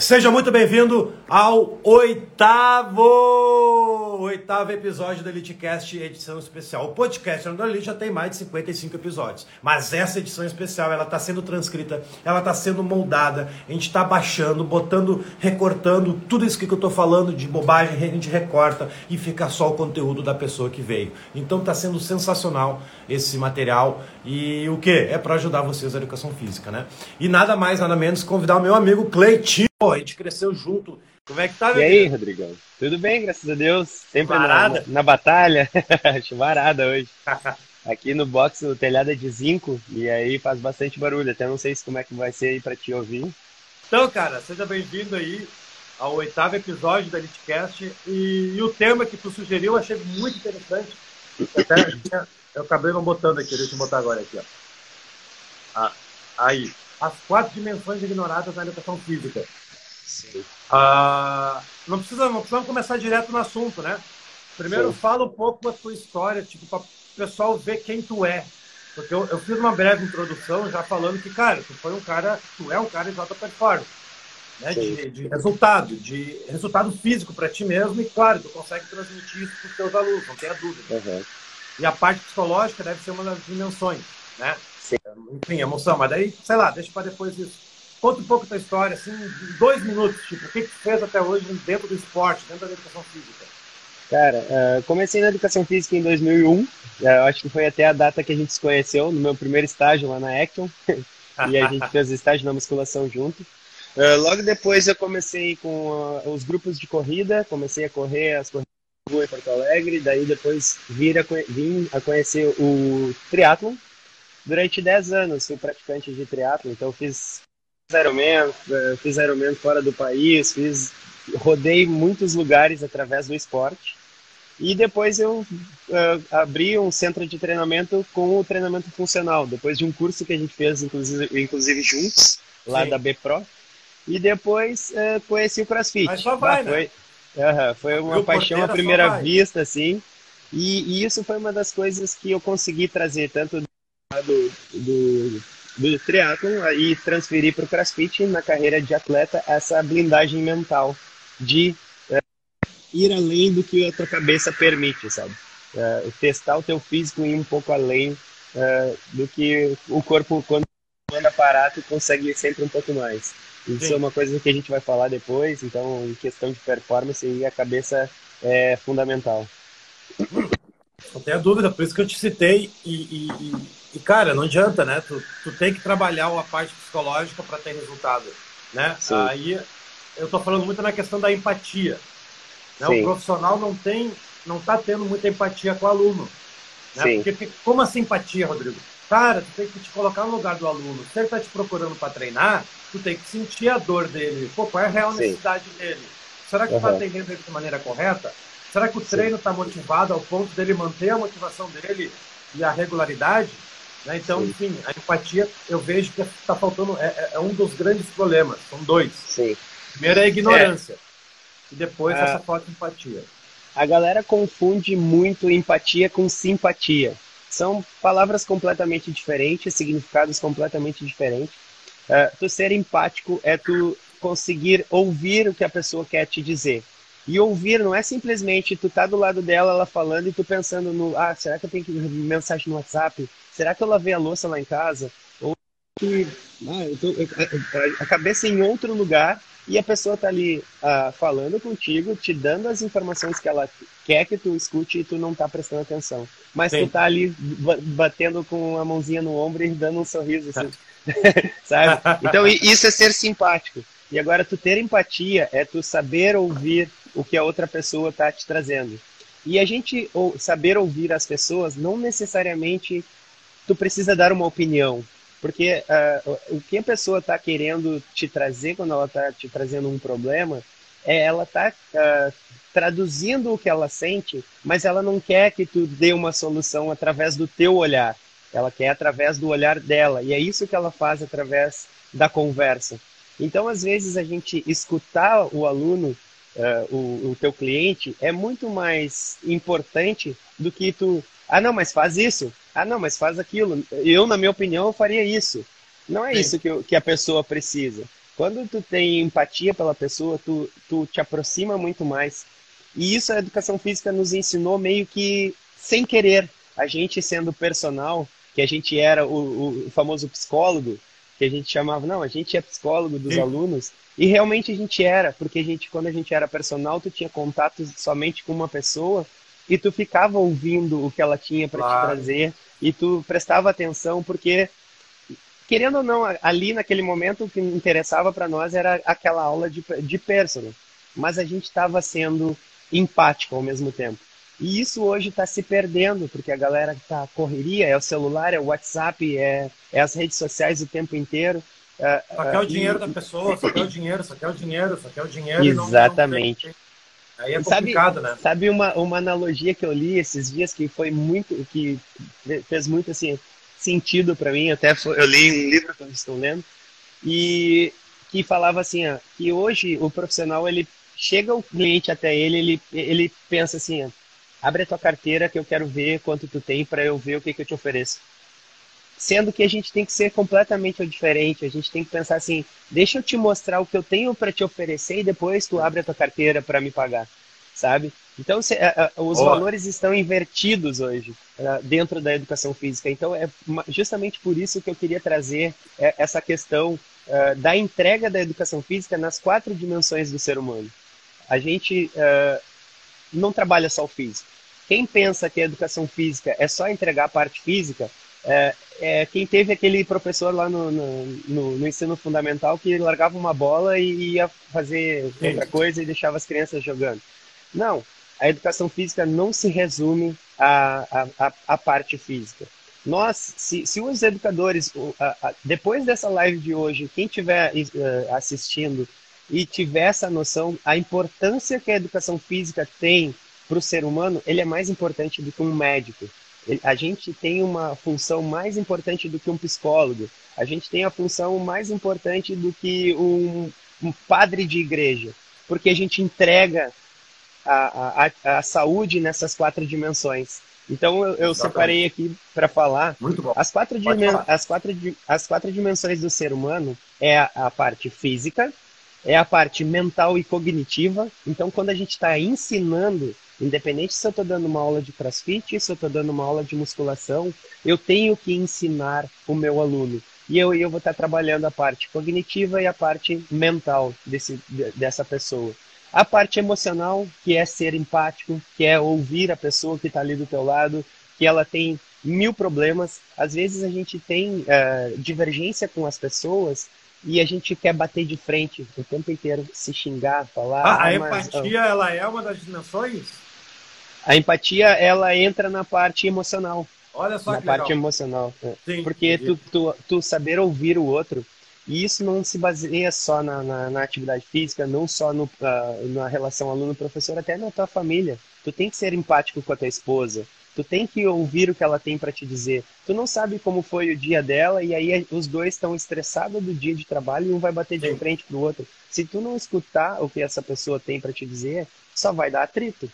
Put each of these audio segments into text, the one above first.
Seja muito bem-vindo ao oitavo, oitavo episódio do EliteCast, edição especial. O podcast do Elite já tem mais de 55 episódios, mas essa edição especial, ela está sendo transcrita, ela está sendo moldada, a gente está baixando, botando, recortando tudo isso que eu estou falando de bobagem, a gente recorta e fica só o conteúdo da pessoa que veio. Então está sendo sensacional esse material e o que? É para ajudar vocês na educação física, né? E nada mais, nada menos convidar o meu amigo Cleitinho Pô, a gente cresceu junto. Como é que tá, meu E aí, Rodrigão? Tudo bem, graças a Deus. Sempre na, na, batalha. Chuvarada hoje. Aqui no box, o telhado é de zinco e aí faz bastante barulho. Até não sei se como é que vai ser aí pra te ouvir. Então, cara, seja bem-vindo aí ao oitavo episódio da Litcast. E, e, o tema que tu sugeriu eu achei muito interessante. Até, eu acabei não botando aqui, deixa eu botar agora aqui, ó. Ah, aí. As quatro dimensões ignoradas na educação física. Sim. Ah, não, precisa, não precisamos começar direto no assunto, né? Primeiro, Sim. fala um pouco da tua história, tipo, para o pessoal ver quem tu é. Porque eu, eu, fiz uma breve introdução já falando que, cara, tu foi um cara, tu é um cara de alta performance. Né? De, de, resultado, de resultado físico para ti mesmo, e claro, tu consegue transmitir isso para os teus alunos, não tenha dúvida. Uhum. E a parte psicológica deve ser uma das dimensões, né? Sim. Enfim, emoção, mas daí, sei lá, deixa para depois isso. Conta um pouco da história, assim, em dois minutos, tipo, o que, que fez até hoje dentro do esporte, dentro da educação física? Cara, uh, comecei na educação física em 2001, uh, é, acho que foi até a data que a gente se conheceu, no meu primeiro estágio lá na Acton, e a gente fez estágio na musculação junto. Uh, logo depois eu comecei com os grupos de corrida, comecei a correr as corridas em Porto Alegre, daí depois vir a, vim a conhecer o triatlon. Durante 10 anos fui praticante de triatlon, então fiz Ironman, eh, fiz Ironman fora do país, fiz, rodei muitos lugares através do esporte. E depois eu uh, abri um centro de treinamento com o treinamento funcional, depois de um curso que a gente fez, inclusive, inclusive juntos, lá Sim. da BPRO. E depois uh, conheci o CrossFit. Mas só vai, bah, né? Foi, uh, foi uma paixão à primeira vista, assim. E, e, isso foi uma das coisas que eu consegui trazer, tanto do, do do triatlon e transferir para o crossfit na carreira de atleta essa blindagem mental de é, ir além do que a tua cabeça permite, sabe? É, testar o teu físico e ir um pouco além é, do que o corpo, quando anda parado, consegue sempre um pouco mais. Isso Sim. é uma coisa que a gente vai falar depois, então, em questão de performance, e a cabeça é fundamental. Não tenha dúvida, por isso que eu te citei e, e e, cara, não adianta, né? Tu, tu tem que trabalhar a parte psicológica para ter resultado, né? Sim. Aí eu tô falando muito na questão da empatia. Né? O profissional não tem, não tá tendo muita empatia com o aluno. Né? Porque, porque, como assim empatia, Rodrigo? Cara, tu tem que te colocar no lugar do aluno. Se ele tá te procurando para treinar, tu tem que sentir a dor dele. Pô, qual é a real Sim. necessidade dele? Será que uhum. tá atendendo ele de maneira correta? Será que o treino está motivado ao ponto dele manter a motivação dele e a regularidade? Né? Então, Sim. enfim, a empatia eu vejo que está faltando, é, é, é, um dos grandes problemas, são dois. Sim. Primeiro é a ignorância, é. e depois essa falta de empatia. A galera confunde muito empatia com simpatia. São palavras completamente diferentes, significados completamente diferentes. Uh, tu ser empático é tu conseguir ouvir o que a pessoa quer te dizer. E ouvir não é simplesmente tu tá do lado dela, ela falando e tu pensando no, ah, será que eu tenho que mensagem no WhatsApp? Será que eu lavei a louça lá em casa? Ou que ah, eu tô, a cabeça em outro lugar e a pessoa tá ali ah, falando contigo, te dando as informações que ela quer que tu escute e tu não tá prestando atenção. Mas Sim. tu tá ali batendo com a mãozinha no ombro e dando um sorriso, assim. sabe? Então isso é ser simpático. E agora tu ter empatia é tu saber ouvir o que a outra pessoa tá te trazendo. E a gente ou, saber ouvir as pessoas não necessariamente tu precisa dar uma opinião. Porque uh, o que a pessoa está querendo te trazer quando ela está te trazendo um problema é ela está uh, ah, traduzindo o que ela sente, mas ela não quer que tu dê uma solução através do teu olhar. Ela quer através do olhar dela. E é isso que ela faz através da conversa. Então, às vezes, a gente escutar o aluno, uh, o, o teu cliente, é muito mais importante do que tu ah, não, mas faz isso. Ah, não, mas faz aquilo. Eu, na minha opinião, eu faria isso. Não é Sim. isso que, eu, que a pessoa precisa. Quando tu tem empatia pela pessoa, tu, tu te aproxima muito mais. E isso a educação física nos ensinou meio que sem querer. A gente sendo personal, que a gente era o, o famoso psicólogo, que a gente chamava, não, a gente é psicólogo dos Sim. alunos, e realmente a gente era, porque a gente, quando a gente era personal, tu tinha contato somente com uma pessoa e tu ficava ouvindo o que ela tinha para claro. te trazer e tu prestava atenção porque querendo ou não ali naquele momento o que interessava para nós era aquela aula de, de personal. Mas a gente estava sendo empático ao mesmo tempo. E isso hoje está se perdendo porque a galera está correria é o celular é o WhatsApp é, é as redes sociais o tempo inteiro. Só quer o dinheiro e... da pessoa só quer o dinheiro só quer o dinheiro só quer o dinheiro exatamente não, não Aí é complicado, sabe, né? Sabe uma, uma analogia que eu li esses dias que foi muito, que fez muito assim sentido para mim. Até foi, eu li um livro que eu estou lendo e que falava assim, ó, que hoje o profissional ele chega o cliente até ele, ele ele pensa assim, ó, abre a tua carteira que eu quero ver quanto tu tem para eu ver o que, que eu te ofereço sendo que a gente tem que ser completamente diferente. A gente tem que pensar assim: deixa eu te mostrar o que eu tenho para te oferecer e depois tu abre a tua carteira para me pagar, sabe? Então, se, a, a, os valores estão invertidos hoje a, dentro da educação física. Então, é justamente por isso que eu queria trazer é, essa questão é, da entrega da educação física nas quatro dimensões do ser humano. A gente é, não trabalha só o físico. Quem pensa que a educação física é só entregar a parte física, é, é, quem teve aquele professor lá no, no, no, no, ensino fundamental que largava uma bola e ia fazer Sim. outra coisa e deixava as crianças jogando. Não, a educação física não se resume à, à, à parte física. Nós, se, se os educadores, depois dessa live de hoje, quem estiver uh, assistindo e tiver essa noção, a importância que a educação física tem para o ser humano, ele é mais importante do que um médico a gente tem uma função mais importante do que um psicólogo. A gente tem a função mais importante do que um, um padre de igreja, porque a gente entrega a, a, a saúde nessas quatro dimensões. Então eu, eu separei aqui para falar. Muito bom. As quatro, falar. As, quatro, as quatro dimensões do ser humano é a, a parte física, é a parte mental e cognitiva. Então quando a gente está ensinando Independente se eu estou dando uma aula de crossfit, se eu estou dando uma aula de musculação, eu tenho que ensinar o meu aluno. E eu, eu vou estar trabalhando a parte cognitiva e a parte mental desse, dessa pessoa. A parte emocional, que é ser empático, que é ouvir a pessoa que está ali do teu lado, que ela tem mil problemas. Às vezes a gente tem uh, divergência com as pessoas e a gente quer bater de frente o tempo inteiro, se xingar, falar. Ah, a ah, empatia, mas... ela é uma das dimensões? A empatia, ela entra na parte emocional. Olha só na que parte legal. emocional. É. Sim, Porque tu, tu, tu, saber ouvir o outro, e isso não se baseia só na, na, na atividade física, não só no, uh, na relação aluno-professor, até na tua família. Tu tem que ser empático com a tua esposa. Tu tem que ouvir o que ela tem para te dizer. Tu não sabe como foi o dia dela e aí os dois estão estressados do dia de trabalho e um vai bater de Sim. frente pro outro. Se tu não escutar o que essa pessoa tem para te dizer, só vai dar atrito.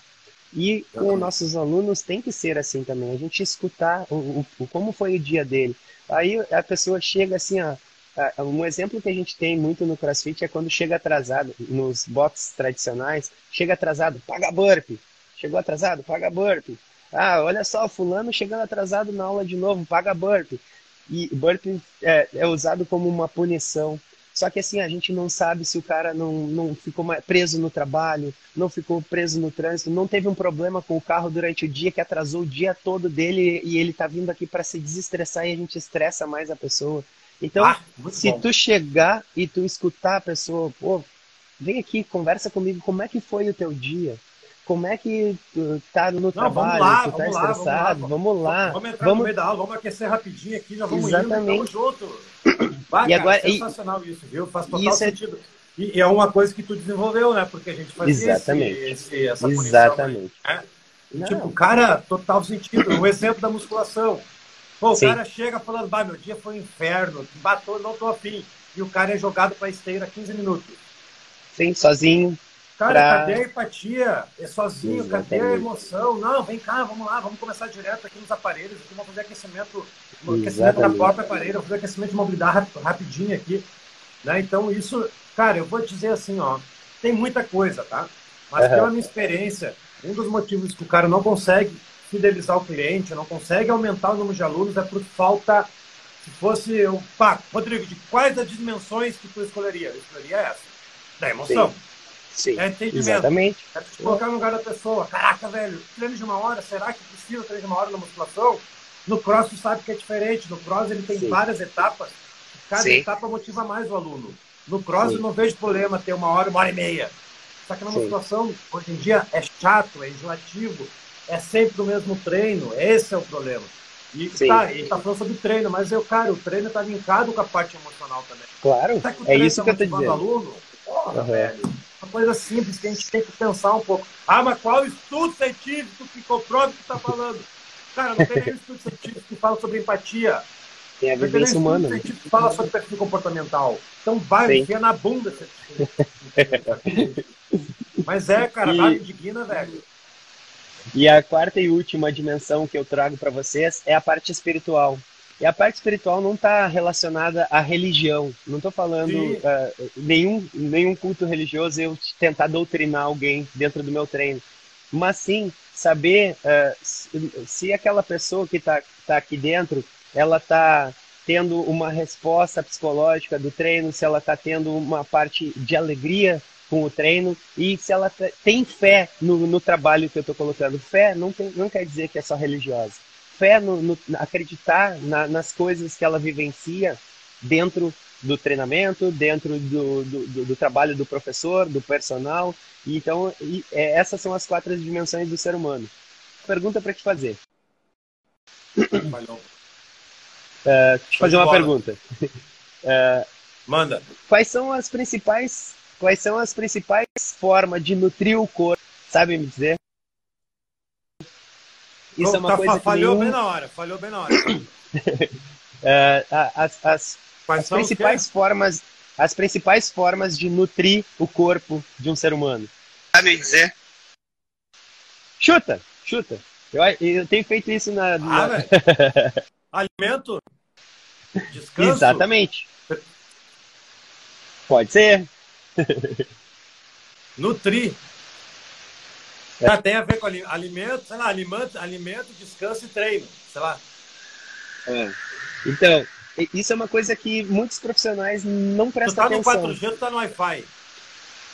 E com os nossos alunos tem que ser assim também, a gente escutar o, o, como foi o dia dele. Aí a pessoa chega assim, ó, um exemplo que a gente tem muito no CrossFit é quando chega atrasado, nos boxes tradicionais, chega atrasado, paga burpee. Chegou atrasado, paga burpee. Ah, olha só, fulano chegando atrasado na aula de novo, paga burpee. E burpee é, é usado como uma punição só que assim, a gente não sabe se o cara não, não ficou preso no trabalho, não ficou preso no trânsito, não teve um problema com o carro durante o dia que atrasou o dia todo dele e ele tá vindo aqui para se desestressar e a gente estressa mais a pessoa. Então, ah, se bom. tu chegar e tu escutar a pessoa, pô, vem aqui, conversa comigo, como é que foi o teu dia? Como é que tu tá no Não, trabalho, vamos lá, tu tá vamos estressado, lá, vamos lá. Vamos entrar vamos... no meio da aula, vamos aquecer rapidinho aqui, já vamos Exatamente. indo, junto. Vai, e cara, agora, sensacional e... isso, viu? Faz total é sentido. É... E é uma coisa que tu desenvolveu, né? Porque a gente fazia Exatamente. Esse, esse, essa Exatamente. Né? Tipo, cara, total sentido. O exemplo da musculação. Pô, o Sim. cara chega falando, bah, meu dia foi um inferno, batou, não tô afim. E o cara é jogado pra esteira 15 minutos. Sim, sozinho, Cara, pra... cadê a empatia? É sozinho, Exatamente. cadê a emoção? Não, vem cá, vamos lá, vamos começar direto aqui nos aparelhos, aqui, vamos fazer aquecimento, aquecimento da própria aparelho, vamos fazer aquecimento de mobilidade rapidinho aqui. Né? Então, isso, cara, eu vou dizer assim, ó, tem muita coisa, tá? Mas uhum. pela minha experiência, um dos motivos que o cara não consegue fidelizar o cliente, não consegue aumentar o número de alunos é por falta. Se fosse eu, pá, Rodrigo, de quais as dimensões que tu escolheria? Eu escolheria essa. Da emoção. Sim. Sim. É entendimento. Exatamente. É te colocar no lugar da pessoa. Caraca, velho, treino de uma hora, será que precisa treino de uma hora na musculação? No cross tu sabe que é diferente. No cross ele tem Sim. várias etapas. Cada Sim. etapa motiva mais o aluno. No cross Sim. eu não vejo problema ter uma hora, uma hora e meia. Só que na musculação, hoje em dia, é chato, é enjoativo, é sempre o mesmo treino. Esse é o problema. E Sim. tá, ele tá falando sobre treino, mas eu, cara, o treino tá linkado com a parte emocional também. Claro, é isso tá que eu tô dizendo. aluno? Porra, uhum. velho. Uma coisa simples que a gente tem que pensar um pouco. Ah, mas qual estudo científico que comprova o que tá falando? Cara, não tem nenhum estudo científico que fala sobre empatia. Tem a vivência humana. Né? científico que fala sobre perfil comportamental. Então vai, enfia na bunda. mas é, cara, e... nada indigna, velho. E a quarta e última dimensão que eu trago para vocês é a parte espiritual. E a parte espiritual não está relacionada à religião. Não estou falando uh, nenhum, nenhum culto religioso eu tentar doutrinar alguém dentro do meu treino. Mas sim saber uh, se, se, aquela pessoa que está tá aqui dentro, ela está tendo uma resposta psicológica do treino, se ela está tendo uma parte de alegria com o treino e se ela tem fé no, no trabalho que eu estou colocando. Fé não, tem, não quer dizer que é só religiosa. Fé no, no acreditar na, nas coisas que ela vivencia dentro do treinamento, dentro do, do, do, trabalho do professor, do personal. Então, e, é, essas são as quatro dimensões do ser humano. Pergunta para te fazer. Uh, te fazer uma pergunta. Uh, Manda. Quais são as principais quais são as principais formas de nutrir o corpo? Sabe me dizer? Isso oh, é uma tá, coisa falhou que nenhum... bem na hora, falhou bem na hora. uh, as, as, as principais formas, as principais formas de nutrir o corpo de um ser humano. Sabe me dizer? Chuta, chuta. Eu, eu tenho feito isso na. na... Ah, Alimento? Descanso? Exatamente. Pode ser. Nutrir. Ah, tem a ver com alimento, sei lá, alimento, alimento, descanso e treino, sei lá. É. Então, isso é uma coisa que muitos profissionais não prestam atenção. Tu tá no 4G, tu tá no Wi-Fi?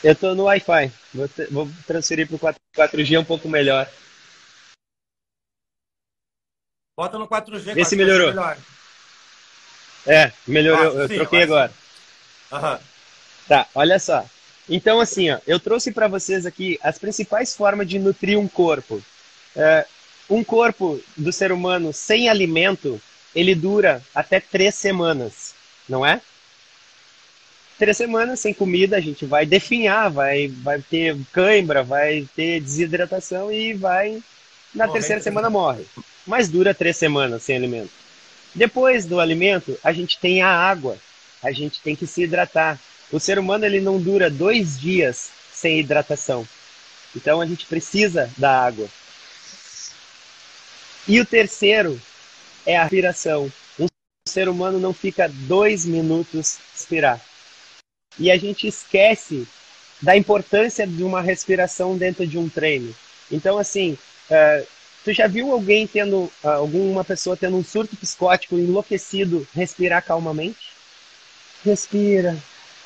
Eu tô no Wi-Fi. Vou, vou transferir pro 4, 4G um pouco melhor. Bota no 4G. Vê se melhorou. Melhor. É, melhorou. Ah, eu sim, troquei agora. Aham. Tá, olha só. Então, assim, ó, eu trouxe para vocês aqui as principais formas de nutrir um corpo. É, um corpo do ser humano sem alimento, ele dura até três semanas, não é? Três semanas sem comida, a gente vai definhar, vai, vai ter cãibra, vai ter desidratação e vai, na Morre, terceira semana, morre. Mas dura três semanas sem alimento. Depois do alimento, a gente tem a água. A gente tem que se hidratar. O ser humano ele não dura dois dias sem hidratação. Então a gente precisa da água. E o terceiro é a respiração. Um ser humano não fica dois minutos respirar. E a gente esquece da importância de uma respiração dentro de um treino. Então, assim, uh, tu já viu alguém tendo, uh, alguma pessoa tendo um surto psicótico, enlouquecido, respirar calmamente? Respira,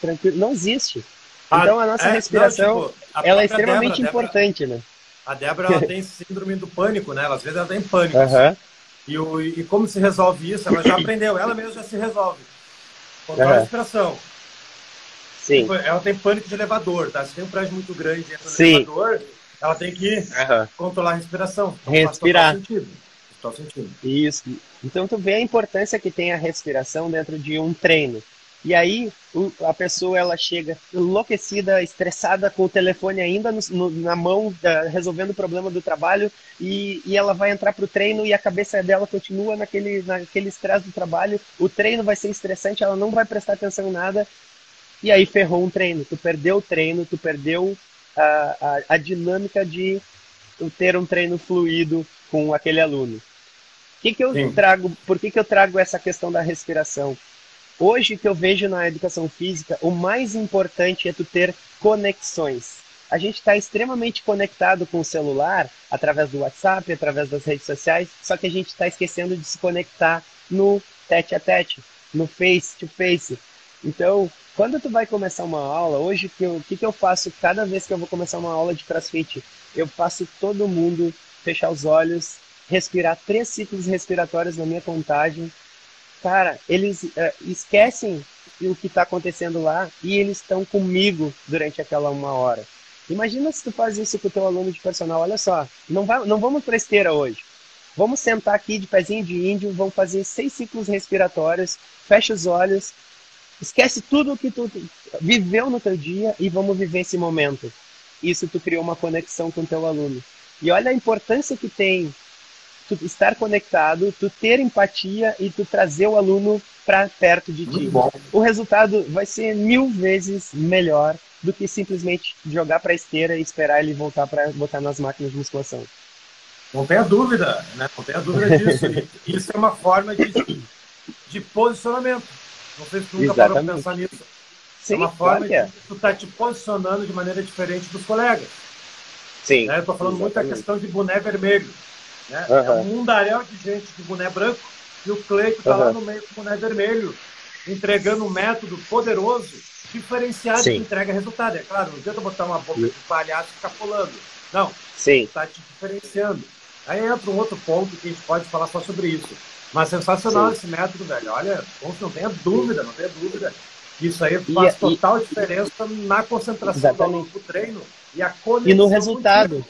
tranquilo. Não existe. Então a nossa é, respiração não, tipo, a ela é extremamente Débora, importante, Débora, né? A Débora ela tem síndrome do pânico, né? às vezes ela tem pânico. Uhum. E, o, e como se resolve isso? Ela já aprendeu, ela mesma já se resolve. Controla uhum. a respiração. Sim. Tipo, ela tem pânico de elevador, tá? Se tem um prédio muito grande dentro do Sim. elevador, ela tem que uhum. controlar a respiração. Então, Respirar. Faz sentido. Faz sentido. Isso. Então tu vê a importância que tem a respiração dentro de um treino. E aí a pessoa ela chega enlouquecida, estressada, com o telefone ainda no, no, na mão, da, resolvendo o problema do trabalho, e, e ela vai entrar para o treino e a cabeça dela continua naquele naquele estresse do trabalho. O treino vai ser estressante, ela não vai prestar atenção em nada, e aí ferrou um treino. Tu perdeu o treino, tu perdeu a, a, a dinâmica de ter um treino fluido com aquele aluno. Que que eu trago, por que, que eu trago essa questão da respiração? Hoje que eu vejo na educação física, o mais importante é tu ter conexões. A gente está extremamente conectado com o celular, através do WhatsApp, através das redes sociais, só que a gente está esquecendo de se conectar no tete a tete, no face to face. Então, quando tu vai começar uma aula, hoje o que, que eu faço cada vez que eu vou começar uma aula de crossfit? Eu faço todo mundo fechar os olhos, respirar três ciclos respiratórios na minha contagem. Cara, eles uh, esquecem o que está acontecendo lá e eles estão comigo durante aquela uma hora. Imagina se tu faz isso com o teu aluno de personal. Olha só, não, vai, não vamos para esteira hoje. Vamos sentar aqui de pezinho de índio, vamos fazer seis ciclos respiratórios, fecha os olhos, esquece tudo o que tu viveu no teu dia e vamos viver esse momento. Isso tu criou uma conexão com o teu aluno. E olha a importância que tem tu estar conectado, tu ter empatia e tu trazer o aluno para perto de ti. O resultado vai ser mil vezes melhor do que simplesmente jogar para a esteira e esperar ele voltar para botar nas máquinas de musculação. Não tenha dúvida, né? Não tenha dúvida disso. Isso é uma forma de, de posicionamento. Não sei se tu nunca parou para pensar nisso. Sim, é uma forma claro é. de tu estar tá te posicionando de maneira diferente dos colegas. Sim. Né? Eu estou falando exatamente. muito da questão de boné vermelho. Né? Uhum. É um mundaréu de gente de boné branco e o Cleito está uhum. lá no meio com boné vermelho, entregando um método poderoso, diferenciado Sim. que entrega resultado. É claro, não adianta botar uma boca de palhaço e ficar pulando. Não. Está te diferenciando. Aí entra um outro ponto que a gente pode falar só sobre isso. Mas sensacional Sim. esse método, velho. Olha, não tenha dúvida, não tenha dúvida. Isso aí faz e, total e, diferença na concentração do, do treino e a conexão. E no resultado.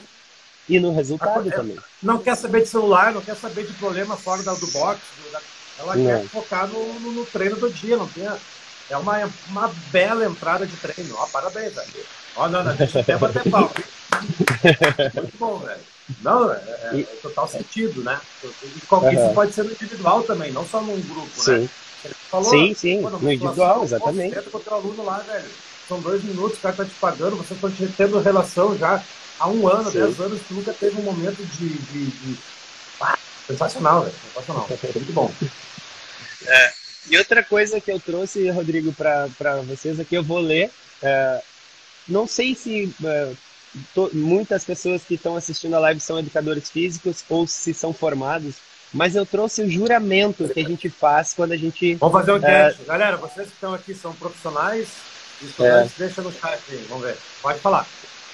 E no resultado também. Não quer saber de celular, não quer saber de problema fora do box. Ela não. quer focar no, no, no, treino do dia. Não tem, é uma, uma bela entrada de treino. Ó, parabéns, velho. Ó, não, não, deixa até bater pau. Muito bom, velho. Não, é, é, é, total sentido, né? E qualquer, uhum. Isso pode ser no individual também, não só num grupo, sim. né? Falou, sim, sim, no individual, exatamente. com o teu aluno lá, velho. São dois minutos, o cara tá te pagando, vocês estão tendo relação já há um ano, sim. dez anos, tu nunca teve um momento de. de, de... Ah, sensacional, velho. Sensacional. Muito bom. É, e outra coisa que eu trouxe, Rodrigo, para vocês aqui, eu vou ler. É, não sei se é, to, muitas pessoas que estão assistindo a live são educadores físicos ou se são formados, mas eu trouxe o juramento que a gente faz quando a gente. Vamos fazer um teste. Galera, vocês que estão aqui são profissionais, estudantes, é. deixa no chat aí, vamos ver. Pode falar.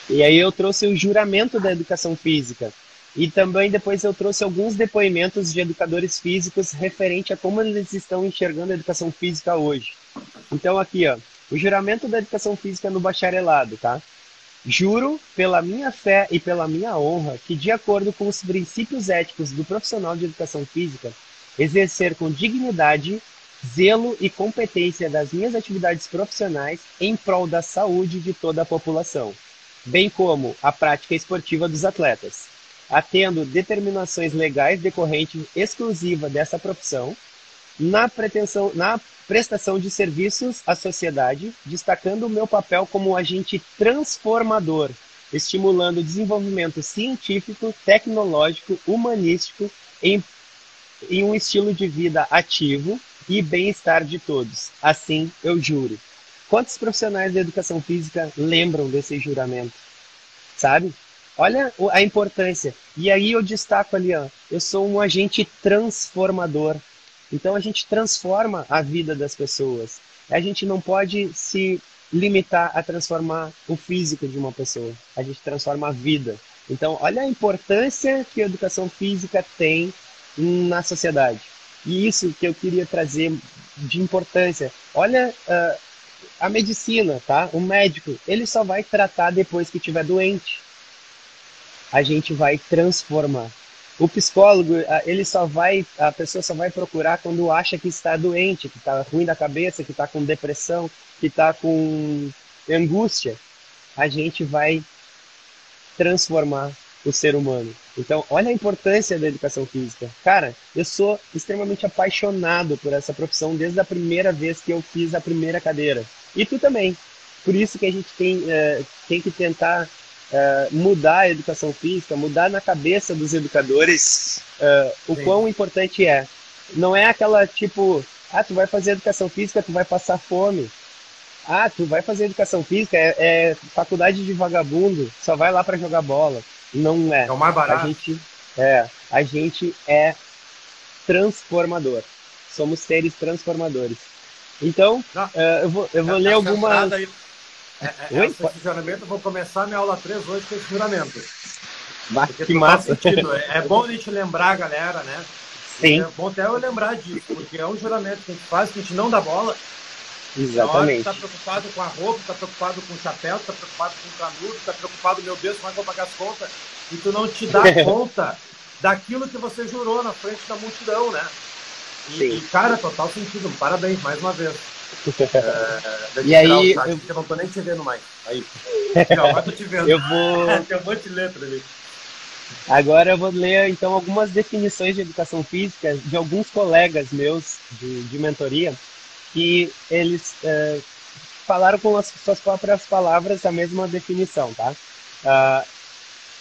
E aí eu trouxe o juramento da educação física. E também depois eu trouxe alguns depoimentos de educadores físicos referente a como eles estão enxergando a educação física hoje. Então aqui, ó, o juramento da educação física no bacharelado, tá? Juro, pela minha fé e pela minha honra, que, de acordo com os princípios éticos do profissional de educação física, exercer com dignidade, zelo e competência das minhas atividades profissionais em prol da saúde de toda a população, bem como a prática esportiva dos atletas, atendo determinações legais decorrentes exclusiva dessa profissão, na pretensão, na prestação de serviços à sociedade, destacando o meu papel como agente transformador, estimulando o desenvolvimento científico, tecnológico, humanístico em, em um estilo de vida ativo e bem-estar de todos. Assim eu juro. Quantos profissionais da educação física lembram desse juramento? Sabe? Olha a importância. E aí eu destaco ali, ó, eu sou um agente transformador. Então a gente transforma a vida das pessoas. A gente não pode se limitar a transformar o físico de uma pessoa. A gente transforma a vida. Então, olha a importância que a educação física tem na sociedade. E isso que eu queria trazer de importância. Olha uh, a medicina, tá? O médico, ele só vai tratar depois que estiver doente. A gente vai transformar. O psicólogo, ele só vai, a pessoa só vai procurar quando acha que está doente, que está ruim da cabeça, que está com depressão, que está com angústia. A gente vai transformar o ser humano. Então, olha a importância da educação física. Cara, eu sou extremamente apaixonado por essa profissão desde a primeira vez que eu fiz a primeira cadeira. E tu também. Por isso que a gente tem, é, tem que tentar é, mudar a educação física, mudar na cabeça dos educadores é, o Sim. quão importante é. Não é aquela tipo, Ah, tu vai fazer educação física, tu vai passar fome. Ah, tu vai fazer educação física, é, é faculdade de vagabundo, só vai lá para jogar bola. Não é. É o mais barato. A gente é, a gente é transformador. Somos seres transformadores. Então, uh, eu vou, eu vou ler algumas. Aí, é, é, Oi? Esse juramento, eu vou começar minha aula 3 hoje com esse juramento. Mas, que massa. É, é bom a gente lembrar galera, né? Sim. É bom até eu lembrar disso, porque é um juramento que a gente faz, que a gente não dá bola. Exatamente. Está preocupado com a roupa, está preocupado com o chapéu, está preocupado com o canudo, está preocupado, meu Deus, como é que eu vou pagar as contas? E tu não te dá conta daquilo que você jurou na frente da multidão, né? E, e cara, total sentido. Parabéns, mais uma vez. É, e aí. eu... eu... não tô nem te vendo mais. Aí. Não, tô te vendo. eu vou. Tem um monte de letra ali. Agora eu vou ler então algumas definições de educação física de alguns colegas meus de, de mentoria que eles é, falaram com as suas próprias palavras a mesma definição, tá? Uh,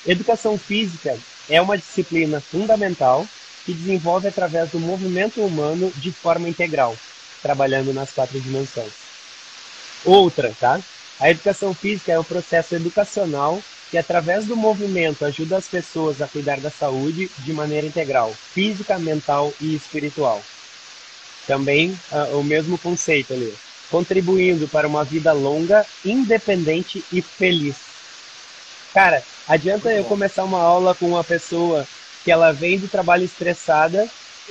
educação física é uma disciplina fundamental que desenvolve através do movimento humano de forma integral, trabalhando nas quatro dimensões. Outra, tá? A educação física é o processo educacional que, através do movimento, ajuda as pessoas a cuidar da saúde de maneira integral, física, mental e espiritual. Também uh, o mesmo conceito ali, contribuindo para uma vida longa, independente e feliz. Cara, adianta eu começar uma aula com uma pessoa que ela vem do trabalho estressada,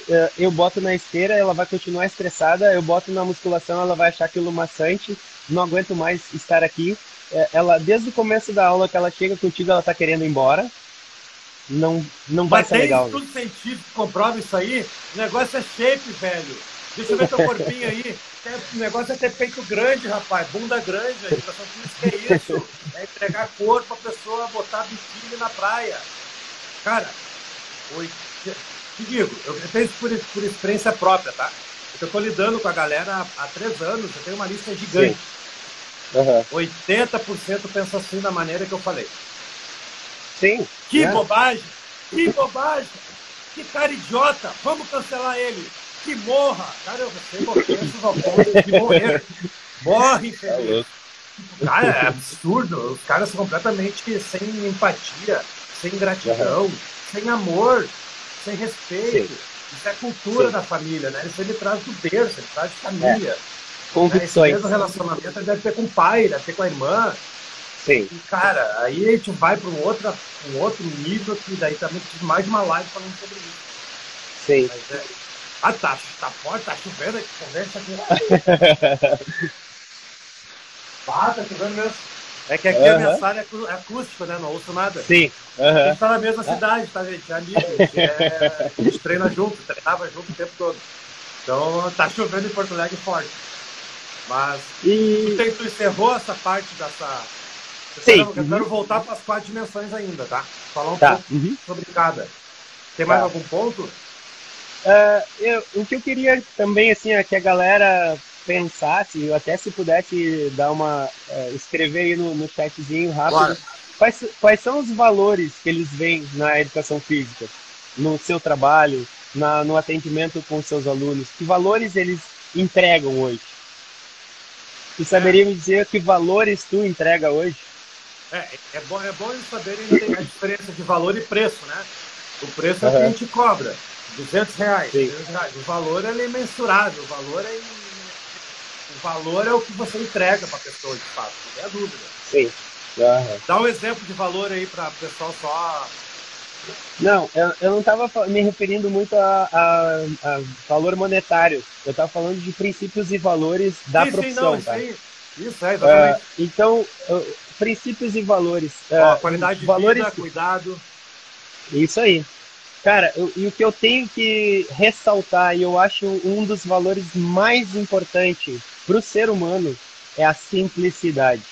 uh, eu boto na esteira, ela vai continuar estressada, eu boto na musculação, ela vai achar aquilo maçante, não aguento mais estar aqui. Uh, ela, desde o começo da aula que ela chega contigo, ela tá querendo ir embora. Não, não vai Mas ser legal. Mas tudo científico comprova isso aí. O negócio é shape, velho. Deixa eu ver teu corpinho aí. O negócio é ter peito grande, rapaz. Bunda grande. A educação física é isso. É entregar corpo pra pessoa botar biquíni na praia. Cara, oi. Te digo, eu tenho isso por, por experiência própria, tá? Eu tô lidando com a galera há, há três anos, eu tenho uma lista gigante. Uhum. 80% pensa assim da maneira que eu falei. Sim. Que é. bobagem! Que bobagem! Que cara idiota! Vamos cancelar ele! Que morra! Cara, eu sei ofensas ao ponto de morrer. Morre, infeliz. Tá cara, é absurdo. Os caras são completamente sem empatia, sem gratidão, uhum. Sem amor, sem respeito. Sim. Isso é cultura Sim. da família, né? Isso ele traz do berço, ele traz de família. É. Convicções. Né? Esse mesmo relacionamento ele deve ter com o pai, deve ter com a irmã. Sim. E, cara, aí a gente vai para um outro, um outro nível que daí também precisa mais de uma live falando sobre isso. Sim. Mas, é, ah, tá, tá forte, tá chovendo aqui, conversa aqui. ah, tá chovendo mesmo. É que aqui uhum. a minha sala é acústica, né? Não ouço nada. Sim. Uhum. A gente tá na mesma cidade, tá, gente? É amigo. É... A gente treina junto, treinava junto o tempo todo. Então tá chovendo em Porto Alegre forte. Mas e... tu, tu encerrou essa parte dessa. Eu Sim. Quero, eu quero uhum. voltar para as quatro dimensões ainda, tá? Falar um tá. pouco uhum. sobre cada. Tem mais tá. algum ponto? Uh, eu, o que eu queria também assim é que a galera pensasse, até se pudesse dar uma uh, escrever aí no, no chatzinho rápido, claro. quais, quais são os valores que eles veem na educação física, no seu trabalho, na, no atendimento com seus alunos, que valores eles entregam hoje? Tu saberia me dizer que valores tu entrega hoje? É, é bom, é bom eles saberem a diferença de valor e preço, né? O preço é o que a gente cobra. 200 reais, 200 reais. O valor é mensurável, o valor é valor é o que você entrega para a pessoa de fato, não é a dúvida. Sim. Uhum. Dá um exemplo de valor aí para o pessoal só. Não, eu, eu não estava me referindo muito a, a, a, valor monetário. Eu estava falando de princípios e valores da sim, profissão. Sim, não, tá? isso, aí, isso é, exatamente. Uh, então, uh, princípios e valores. Uh, qualidade de valores... vida, cuidado. Isso aí. Cara, eu, e o que eu tenho que ressaltar, e eu acho um dos valores mais importantes para o ser humano, é a simplicidade.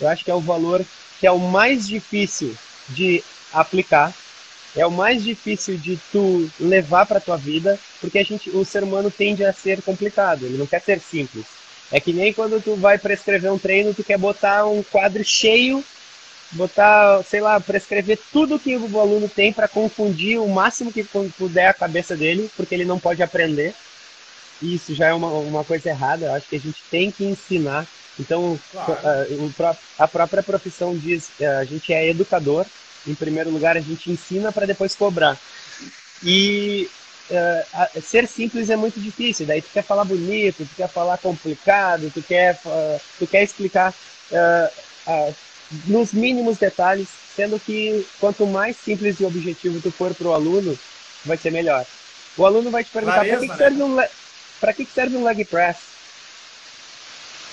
Eu acho que é o valor que é o mais difícil de aplicar, é o mais difícil de tu levar para tua vida, porque a gente, o ser humano tende a ser complicado, ele não quer ser simples. É que nem quando tu vai prescrever um treino, tu quer botar um quadro cheio botar, sei lá, prescrever tudo que o aluno tem para confundir o máximo que puder a cabeça dele, porque ele não pode aprender. Isso já é uma, uma coisa errada. Eu acho que a gente tem que ensinar. Então, claro. a, a própria profissão diz: a gente é educador. Em primeiro lugar, a gente ensina para depois cobrar. E uh, ser simples é muito difícil. Daí tu quer falar bonito, tu quer falar complicado, tu quer, uh, tu quer explicar uh, nos mínimos detalhes, sendo que quanto mais simples e objetivo tu for para o aluno, vai ser melhor. O aluno vai te perguntar para que, que, serve um para que, serve um leg press?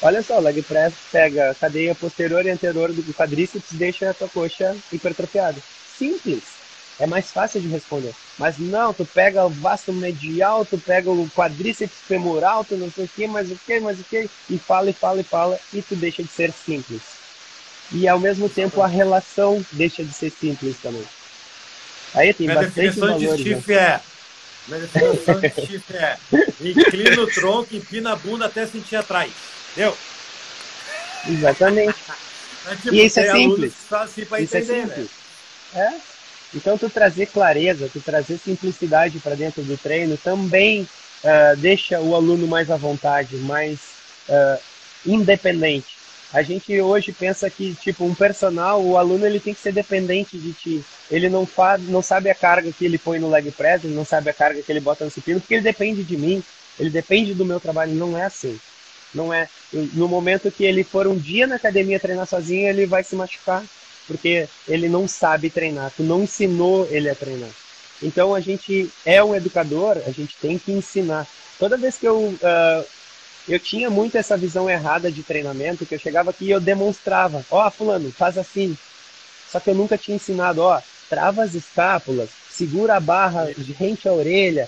Olha só, o leg press pega a cadeia posterior e anterior do quadríceps e deixa a tua coxa hipertrofiada. Simples. É mais fácil de responder. Mas não, tu pega o vasto medial, tu pega o quadríceps femoral, tu não sei o que, mas o que, mas o que, e fala, e fala, e fala, e tu deixa de ser simples. E ao mesmo tempo a relação deixa de ser simples também. Aí tem Minha bastante definição valores, de chifre né? é. Minha definição de chifre é inclina o tronco, empina a bunda até sentir atrás. Deu? Exatamente. É, tipo, e isso é simples. Assim isso entender, é simples. Né? É. Então, tu trazer clareza, tu trazer simplicidade para dentro do treino também uh, deixa o aluno mais à vontade, mais uh, independente. A gente hoje pensa que, tipo, um personal, o aluno ele tem que ser dependente de ti. Ele não, faz, não sabe a carga que ele põe no leg press, ele não sabe a carga que ele bota no supino, porque ele depende de mim, ele depende do meu trabalho. Não é assim. Não é. No momento que ele for um dia na academia treinar sozinho, ele vai se machucar, porque ele não sabe treinar, tu não ensinou ele a treinar. Então a gente é um educador, a gente tem que ensinar. Toda vez que eu uh, eu tinha muito essa visão errada de treinamento, que eu chegava aqui e eu demonstrava, ó, oh, fulano, faz assim. Só que eu nunca tinha ensinado, ó, oh, trava as escápulas, segura a barra de rente à orelha,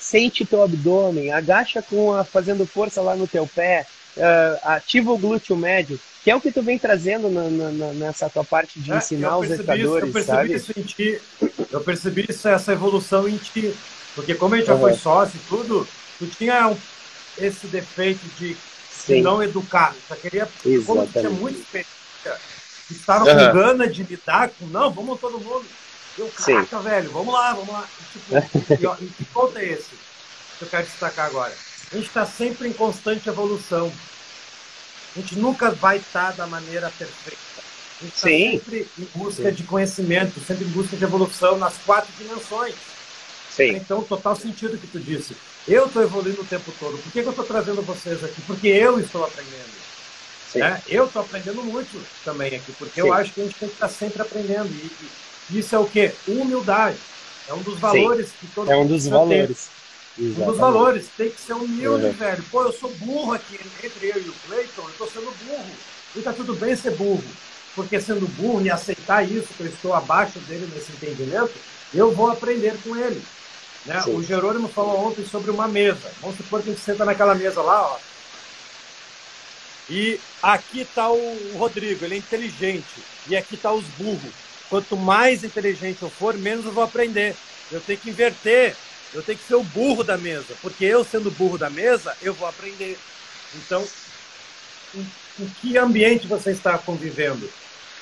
sente teu abdômen, agacha com a, fazendo força lá no teu pé, uh, ativa o glúteo médio, que é o que tu vem trazendo na, na, nessa tua parte de é, ensinar os educadores, isso, eu sabe? Isso em ti, eu percebi isso, essa evolução em ti, porque como a gente já uhum. foi sócio e tudo, tu tinha um, esse defeito de, de não educar, só queria, Exatamente. como tinha muita experiência, estava uhum. com gana de lidar com, não, vamos todo mundo, eu, caraca, velho, vamos lá, vamos lá. E, tipo, e, ó, e que ponto é esse que eu quero destacar agora? A gente está sempre em constante evolução. A gente nunca vai estar da maneira perfeita. A gente está sempre em busca Sim. de conhecimento, sempre em busca de evolução nas quatro dimensões. Sim. Então, total sentido que tu disse. Eu estou evoluindo o tempo todo. Por que, que eu estou trazendo vocês aqui? Porque eu estou aprendendo. Né? Eu estou aprendendo muito também aqui, porque Sim. eu acho que a gente tem que estar sempre aprendendo. E, isso é o quê? Humildade. É um dos valores Sim. que todo É um dos valores. Exatamente. Um dos valores, tem que ser humilde, uhum. velho. Pô, eu sou burro aqui entre eu e o Cleiton, eu estou sendo burro. E tá tudo bem ser burro. Porque sendo burro e aceitar isso, que eu estou abaixo dele nesse entendimento, eu vou aprender com ele. Né? O Jerônimo falou ontem sobre uma mesa. Vamos supor que a gente senta naquela mesa lá, ó. E aqui está o Rodrigo, ele é inteligente. E aqui está os burros. Quanto mais inteligente eu for, menos eu vou aprender. Eu tenho que inverter eu tenho que ser o burro da mesa, porque eu sendo burro da mesa, eu vou aprender. Então, em, em que ambiente você está convivendo?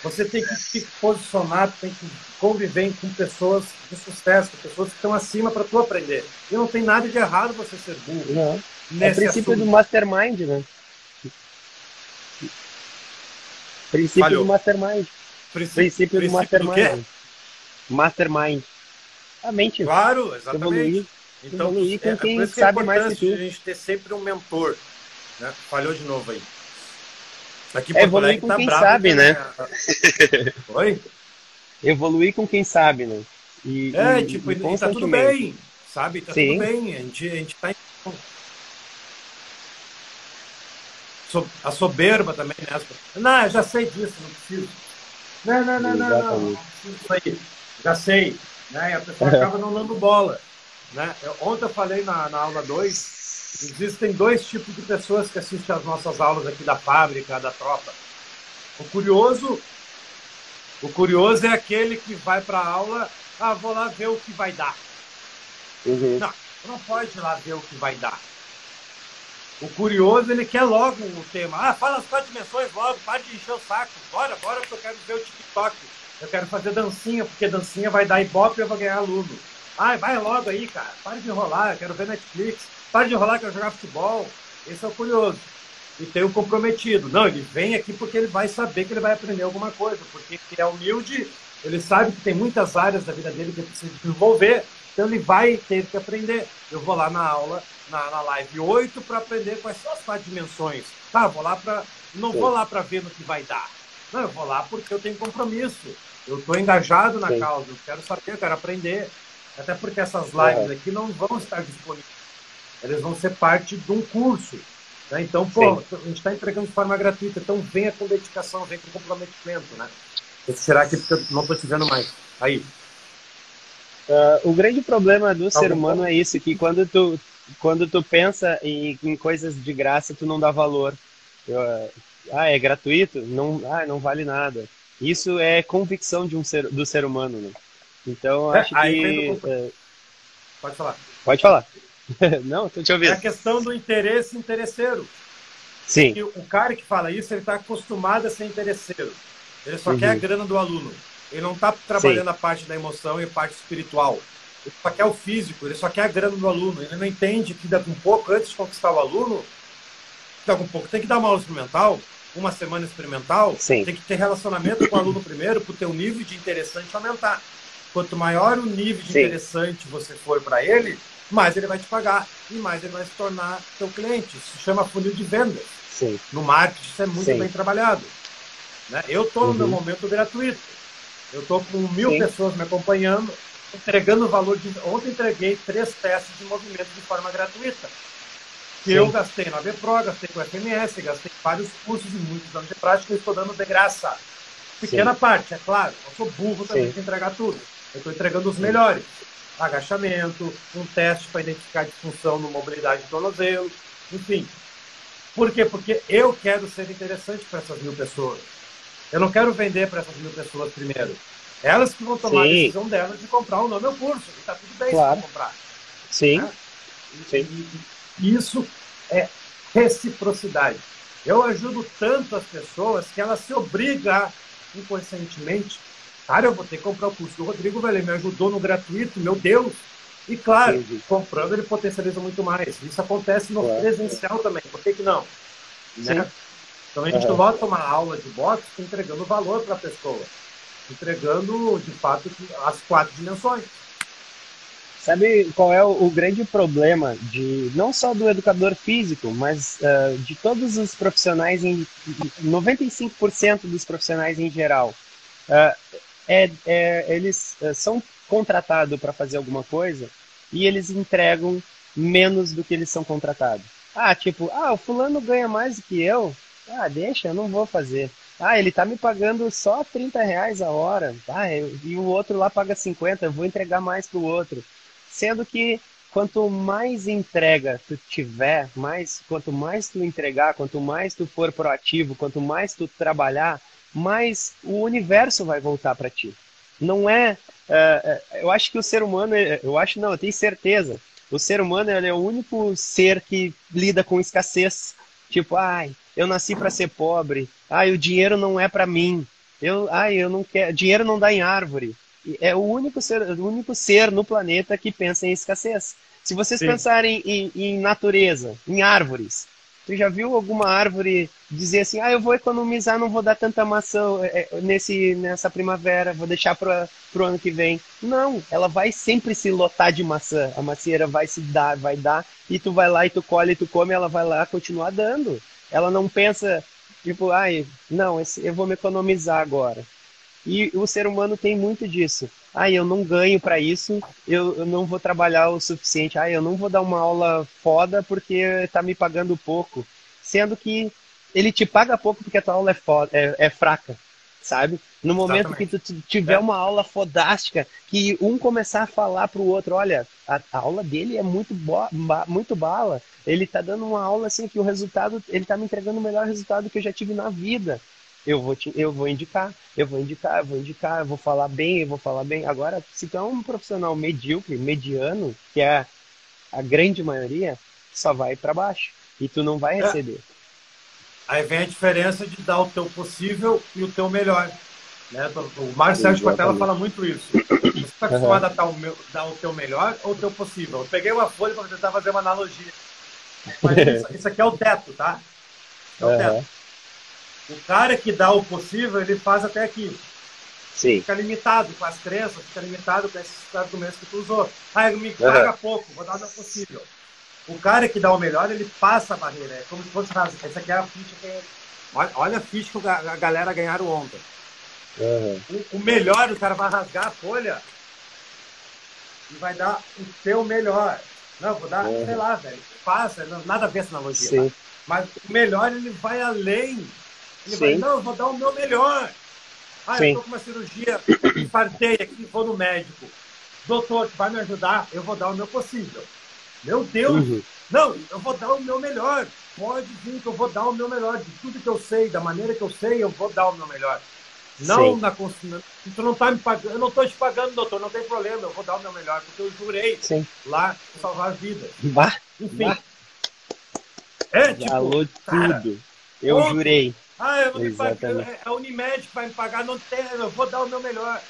Você tem que se posicionar, tem que conviver com pessoas de sucesso, pessoas que estão acima para tu aprender. E não tem nada de errado você ser burro. Não. É o princípio assunto. do mastermind, né? Princípio Falhou. do mastermind. Princípio, princípio do mastermind. Do mastermind. A mente. Claro, exatamente. Evoluir, então, evoluir com é, quem é sabe é mais que tu. a gente ter sempre um mentor. Né? Falhou de novo aí. Aqui é evoluir com tá quem bravo, sabe, né? Oi? Evoluir com quem sabe, né? E, é, e, tipo, e, e tá tudo bem, sabe? Tá Sim. tudo bem. A gente, a gente tá em... A soberba também, né? Não, eu já sei disso, não preciso. Não, não, não, não, não, não, aí. Já sei né? E a pessoa acaba não dando bola. Né? Eu, ontem eu falei na, na aula 2, existem dois tipos de pessoas que assistem às nossas aulas aqui da fábrica, da tropa. O curioso, o curioso é aquele que vai para a aula, ah, vou lá ver o que vai dar. Uhum. Não, não pode ir lá ver o que vai dar. O curioso, ele quer logo o tema. Ah, fala as quatro dimensões logo, para de encher o saco. Bora, bora, porque eu quero ver o TikTok. Eu quero fazer dancinha, porque dancinha vai dar ibope e eu vou ganhar aluno. Ai, vai logo aí, cara. Para de enrolar, eu quero ver Netflix. Para de enrolar, quero jogar futebol. Esse é o curioso. E tem o comprometido. Não, ele vem aqui porque ele vai saber que ele vai aprender alguma coisa, porque ele é humilde, ele sabe que tem muitas áreas da vida dele que ele precisa desenvolver, então ele vai ter que aprender. Eu vou lá na aula, na, na live 8, para aprender quais são as quatro dimensões. Tá, vou lá para. Não Sim. vou lá para ver no que vai dar. Não, eu vou lá porque eu tenho compromisso. Eu estou engajado na Sim. causa, eu quero saber, eu quero aprender. Até porque essas lives é. aqui não vão estar disponíveis. Eles vão ser parte de um curso. Né? Então, pô, Sim. a gente está entregando de forma gratuita. Então, venha com dedicação, venha com comprometimento. Né? Vou tirar aqui porque eu não estou te vendo mais. Aí. Uh, o grande problema do tá ser humano bom. é isso, que quando tu, quando tu pensa em, em coisas de graça, tu não dá valor. Eu, ah, é gratuito? Não, ah, não vale nada. Isso é convicção de um ser, do ser humano, né? Então, é, acho que... É... Pode falar. Pode falar. não, tô te ouvindo. É a questão do interesse interesseiro. Sim. E o cara que fala isso, ele está acostumado a ser interesseiro. Ele só uhum. quer a grana do aluno. Ele não está trabalhando Sim. a parte da emoção e a parte espiritual. Ele só quer o físico, ele só quer a grana do aluno. Ele não entende que daqui um pouco, antes de conquistar o aluno, daqui um pouco tem que dar uma aula experimental, uma semana experimental, Sim. tem que ter relacionamento com o aluno primeiro, para o teu nível de interessante aumentar. Quanto maior o nível de Sim. interessante você for para ele, mais ele vai te pagar e mais ele vai se tornar teu cliente. Isso se chama funil de vendas. Sim. No marketing isso é muito Sim. bem trabalhado. Né? Eu estou no uhum. meu momento gratuito. Eu estou com mil Sim. pessoas me acompanhando, entregando o valor de. Ontem entreguei três testes de movimento de forma gratuita. Que Sim. eu gastei no ABPRO, gastei com o FMS, gastei vários cursos e muitos anos de prática, eu estou dando de graça. Pequena Sim. parte, é claro. Eu sou burro também de entregar tudo. Eu estou entregando os melhores. Agachamento, um teste para identificar a disfunção no mobilidade do tornozelo, enfim. Por quê? Porque eu quero ser interessante para essas mil pessoas. Eu não quero vender para essas mil pessoas primeiro. Elas que vão tomar Sim. a decisão delas de comprar ou não meu curso. E está tudo bem claro. se comprar. Sim. Né? Sim. Isso é reciprocidade. Eu ajudo tanto as pessoas que elas se obrigam inconscientemente. Cara, eu vou ter que comprar o curso do Rodrigo, velho. Ele me ajudou no gratuito, meu Deus. E claro, Entendi. comprando ele potencializa muito mais. Isso acontece no claro. presencial também. Por que, que não? Né? Então a gente uhum. não vai tomar aula de boxe entregando valor para a pessoa, entregando de fato as quatro dimensões. Sabe qual é o, o, grande problema de não só do educador físico, mas uh, de todos os profissionais, em 95% dos profissionais em geral? Uh, é, é, eles uh, são contratados para fazer alguma coisa e eles entregam menos do que eles são contratados. Ah, tipo, ah, o fulano ganha mais do que eu, ah, deixa, eu não vou fazer. Ah, ele tá me pagando só 30 reais a hora. Ah, e o outro lá paga 50, eu vou entregar mais pro outro. Sendo que quanto mais entrega tu tiver, mais, quanto mais tu entregar, quanto mais tu for proativo, quanto mais tu trabalhar, mais o universo vai voltar para ti. Não é, é, é, eu acho que o ser humano, eu acho não, eu tenho certeza, o ser humano é o único ser que lida com escassez. Tipo, ai, eu nasci para ser pobre. Ai, o dinheiro não é para mim. Eu, ai, eu não quero. Dinheiro não dá em árvore. É o único ser, o único ser no planeta que pensa em escassez. Se vocês Sim. pensarem em, em, natureza, em árvores, você já viu alguma árvore dizer assim, ah, eu vou economizar, não vou dar tanta maçã é, é, nesse, nessa primavera, vou deixar para o ano que vem. Não, ela vai sempre se lotar de maçã. A macieira vai se dar, vai dar, e tu vai lá e tu colhe, e tu come, ela vai lá continuar dando. Ela não pensa, tipo, ai, não, eu vou me economizar agora. E o ser humano tem muito disso. Ah, eu não ganho para isso, eu, eu, não vou trabalhar o suficiente. Ah, eu não vou dar uma aula foda porque está me pagando pouco. Sendo que ele te paga pouco porque a tua aula é, foda, é, é fraca sabe? No momento Exatamente. que tu tiver é. uma aula fodástica, que um começar a falar para o outro, olha, a, a, aula dele é muito, bo muito bala, ele tá dando uma aula assim que o resultado, ele tá me entregando o melhor resultado que eu já tive na vida. Eu vou, te, eu vou indicar, eu vou indicar, eu vou indicar, eu vou falar bem, eu vou falar bem. Agora, se tu é um profissional medíocre, mediano, que é a grande maioria, só vai para baixo. E tu não vai é. receber. É. Aí vem a diferença de dar o teu possível e o teu melhor. Né? O Mário Sérgio Cortella fala muito isso. Você está acostumado uhum. a dar o, meu, dar o teu melhor ou o teu possível? Eu peguei uma folha para tentar fazer uma analogia. Mas isso, isso aqui é o teto, tá? É o uhum. teto. O cara que dá o possível, ele faz até aqui. Sim. Fica limitado com as crenças, fica limitado com esses argumentos que tu usou. Ah, me paga uhum. pouco, vou dar o possível. O cara que dá o melhor, ele passa a barreira. É como se fosse rasgar. Essa aqui é a ficha que. Olha, olha a ficha que a galera ganharam ontem. Uhum. O, o, melhor, o cara vai rasgar a folha e vai dar o teu melhor. Não, vou dar, uhum. sei lá, velho. Passa, nada a ver essa analogia. Sim. Tá? Mas o melhor, ele vai além. Ele Sim. vai, não, eu vou dar o meu melhor. Ah, Sim. eu tô com uma cirurgia, partei aqui, vou no médico. Doutor, vai me ajudar? Eu vou dar o meu possível. Meu Deus! Uhum. Não, eu vou dar o meu melhor. Pode vir que eu vou dar o meu melhor. De tudo que eu sei, da maneira que eu sei, eu vou dar o meu melhor. Não Sim. na Tu não tá me pagando. Eu não estou te pagando, doutor, não tem problema, eu vou dar o meu melhor, porque eu jurei Sim. lá salvar vidas. Bah, Enfim. Bah. É, tipo, Falou cara, tudo. Eu jurei. Ah, eu vou me pagar. É a Unimed que vai me pagar, não tem, eu vou dar o meu melhor.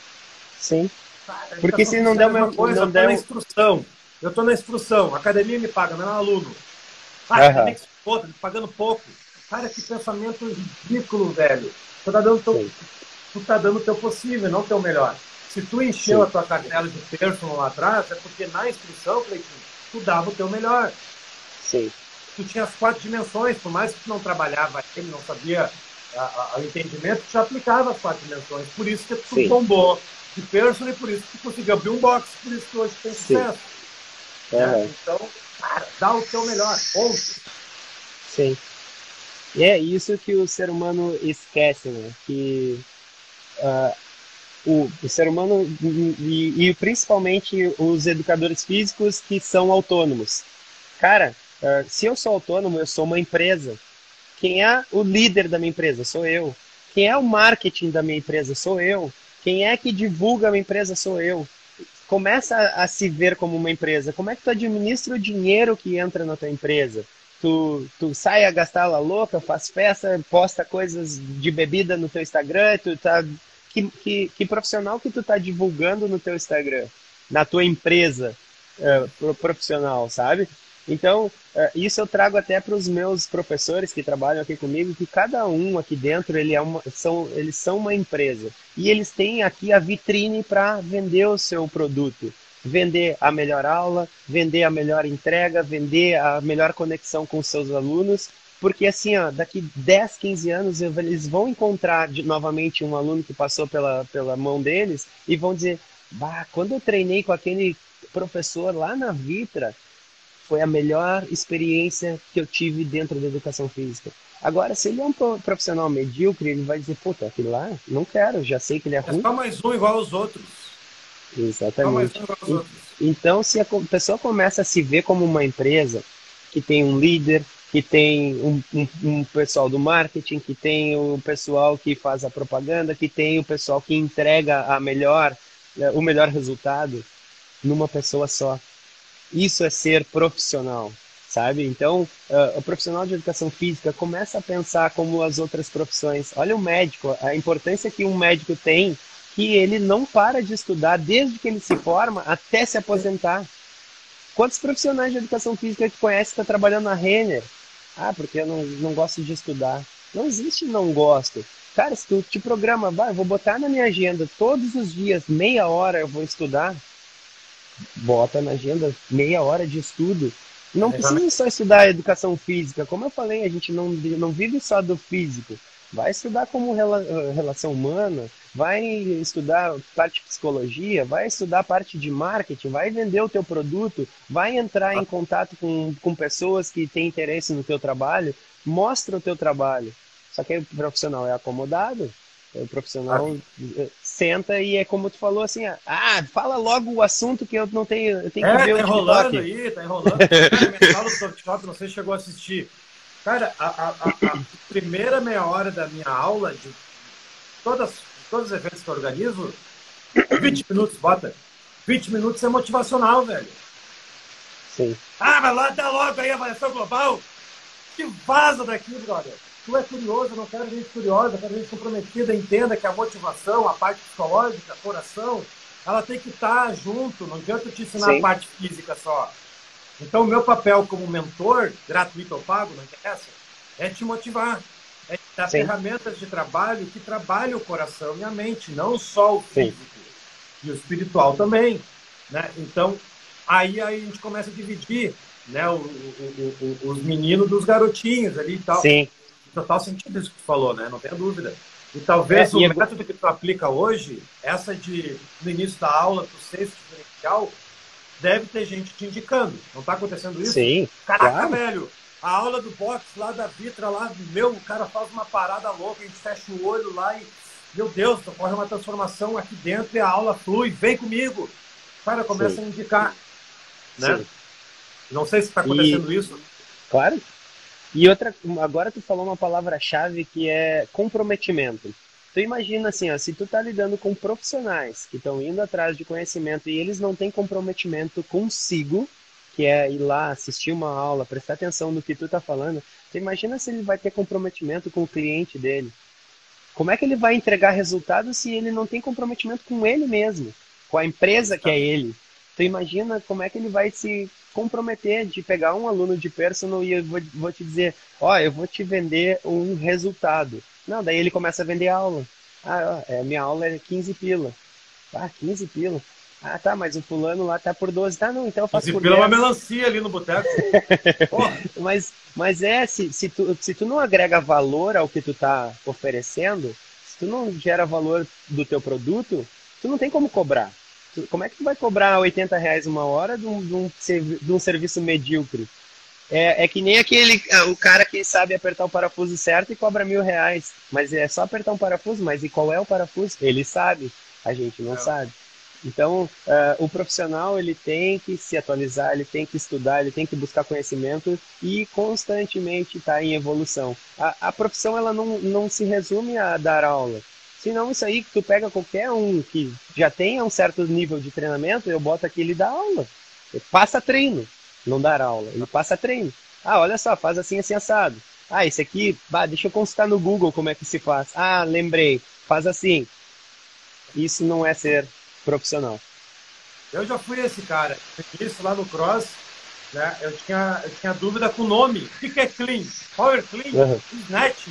Sim. Cara, porque tá se não der uma coisa, não eu der na instrução. Eu estou na instrução, a academia me paga, não é um aluno. Ah, uhum. tem que se foda, pagando pouco. Cara, que pensamento ridículo, velho. Tu tá dando teu, tu tá dando teu possível, não teu melhor. Se tu encheu Sim. a tua cartela de personal lá atrás, é porque na instrução, Cleitinho, tu dava o teu melhor. Sim. Tu tinha as quatro dimensões, por mais que tu não trabalhava ele, não sabia o entendimento, tu já aplicava as quatro dimensões. Por isso que tu Sim. tombou de personal e por isso que tu conseguiu abrir um box, por isso que hoje tem sucesso. Uhum. Então, cara, dá o teu melhor, ponto. Sim. E é isso que o ser humano esquece, né? Que uh, o, o, ser humano e, e, principalmente os educadores físicos que são autônomos. Cara, uh, se eu sou autônomo, eu sou uma empresa. Quem é o líder da minha empresa? Sou eu. Quem é o marketing da minha empresa? Sou eu. Quem é que divulga a minha empresa? Sou eu começa a, a, se ver como uma empresa. Como é que tu administra o dinheiro que entra na tua empresa? Tu, tu sai a gastar la louca, faz festa, posta coisas de bebida no teu Instagram, tu tá que, que, que profissional que tu tá divulgando no teu Instagram, na tua empresa uh, profissional, sabe? Então, é, isso eu trago até para os meus professores que trabalham aqui comigo, que cada um aqui dentro ele é uma, são, eles são uma empresa. E eles têm aqui a vitrine para vender o seu produto. Vender a melhor aula, vender a melhor entrega, vender a melhor conexão com seus alunos. Porque assim, ó, daqui 10, 15 anos eles vão encontrar de, novamente um aluno que passou pela, pela mão deles e vão dizer, bah, quando eu treinei com aquele professor lá na Vitra, foi a melhor experiência que eu tive dentro da educação física. Agora, se ele é um profissional medíocre, ele vai dizer, puta, aquele lá, não quero, já sei que ele é, é ruim. É só mais um igual aos outros. Exatamente. Um outros. Então, se a pessoa começa a se ver como uma empresa que tem um líder, que tem um, um, um, pessoal do marketing, que tem o pessoal que faz a propaganda, que tem o pessoal que entrega a melhor, né, o melhor resultado numa pessoa só. Isso é ser profissional, sabe? Então, uh, o profissional de educação física começa a pensar como as outras profissões. Olha o médico, a importância que um médico tem, que ele não para de estudar desde que ele se forma até se aposentar. Quantos profissionais de educação física que conhece está trabalhando na Renner? Ah, porque eu não, não gosto de estudar. Não existe não gosto. Cara, se tu te programa, vai, eu vou botar na minha agenda todos os dias, meia hora eu vou estudar, bota na agenda meia hora de estudo. Não precisa só estudar educação física. Como eu falei, a gente não, não vive só do físico. Vai estudar como eh, relação humana, vai estudar parte de psicologia, vai estudar parte de marketing, vai vender o teu produto, vai entrar em contato com, com pessoas que têm interesse no teu trabalho, mostra o teu trabalho. Só que o profissional é acomodado, o profissional ah. Senta e é como tu falou assim, ah, fala logo o assunto que eu não tenho, eu tenho é, que ver tá o enrolando aí, tá enrolando. Cara, do Softshop, não sei se chegou a assistir. Cara, a, a, a, primeira meia hora da minha aula, de todas, todos os eventos que eu organizo, 20 minutos, bota. 20 minutos é motivacional, velho. Sim. Ah, vai lá, dá logo aí a avaliação global. Que vaza daqui, brother tu é curioso, eu não quero gente curiosa, eu quero gente comprometida, entenda que a motivação, a parte psicológica, a coração, ela tem que estar junto, não adianta te ensinar Sim. a parte física só. Então, o meu papel como mentor, gratuito ou pago, não interessa, é te motivar, é te dar Sim. ferramentas de trabalho que trabalhem o coração e a mente, não só o físico Sim. e o espiritual também. Né? Então, aí, aí a gente começa a dividir né, o, o, o, os meninos dos garotinhos ali e tal. Sim. Total sentido isso que tu falou, né? Não tenha dúvida. E talvez é, o e método que tu aplica hoje, essa de no início da aula, tu esse diferencial, deve ter gente te indicando. Não está acontecendo isso? Sim. Caraca, claro. velho, a aula do boxe lá da Vitra, lá, meu, o cara faz uma parada louca, a gente fecha o olho lá e, meu Deus, ocorre uma transformação aqui dentro e a aula flui, vem comigo. O cara começa Sim. a indicar. Né? Sim. Não sei se está acontecendo e... isso. Claro. E outra, agora tu falou uma palavra-chave que é comprometimento. Tu imagina assim, ó, se tu tá lidando com profissionais que estão indo atrás de conhecimento e eles não têm comprometimento consigo, que é ir lá assistir uma aula, prestar atenção no que tu tá falando, tu imagina se ele vai ter comprometimento com o cliente dele. Como é que ele vai entregar resultados se ele não tem comprometimento com ele mesmo, com a empresa que é ele? Tu imagina como é que ele vai se comprometer de pegar um aluno de personal e eu vou, vou te dizer, ó, oh, eu vou te vender um resultado. Não, daí ele começa a vender aula. Ah, ó, é, minha aula é 15 pila. Ah, 15 pila. Ah, tá, mas o fulano lá tá por 12. Tá, não, então eu faço 15 por pila 10. é uma melancia ali no boteco. mas, mas é, se, se, tu, se tu não agrega valor ao que tu tá oferecendo, se tu não gera valor do teu produto, tu não tem como cobrar. Como é que tu vai cobrar 80 reais uma hora de um, de um, de um serviço medíocre? É, é, que nem aquele ah, o cara que sabe apertar o parafuso certo e cobra mil reais. Mas é só apertar um parafuso, mas e qual é o parafuso? Ele sabe, a gente não é. sabe. Então, uh, o profissional ele tem que se atualizar, ele tem que estudar, ele tem que buscar conhecimento e constantemente estar tá em evolução. A, a profissão ela não, não se resume a dar aula. Senão isso aí, tu pega qualquer um que já tenha um certo nível de treinamento, eu boto aqui ele dá aula. Ele passa treino, não dar aula. Ele passa treino. Ah, olha só, faz assim, assim, assado. Ah, esse aqui, bah, deixa eu consultar no Google como é que se faz. Ah, lembrei, faz assim. Isso não é ser profissional. Eu já fui esse cara. Isso lá no Cross, né? Eu tinha, eu tinha dúvida com o nome. O que é Clean? Power Clean? Uhum. Snatch?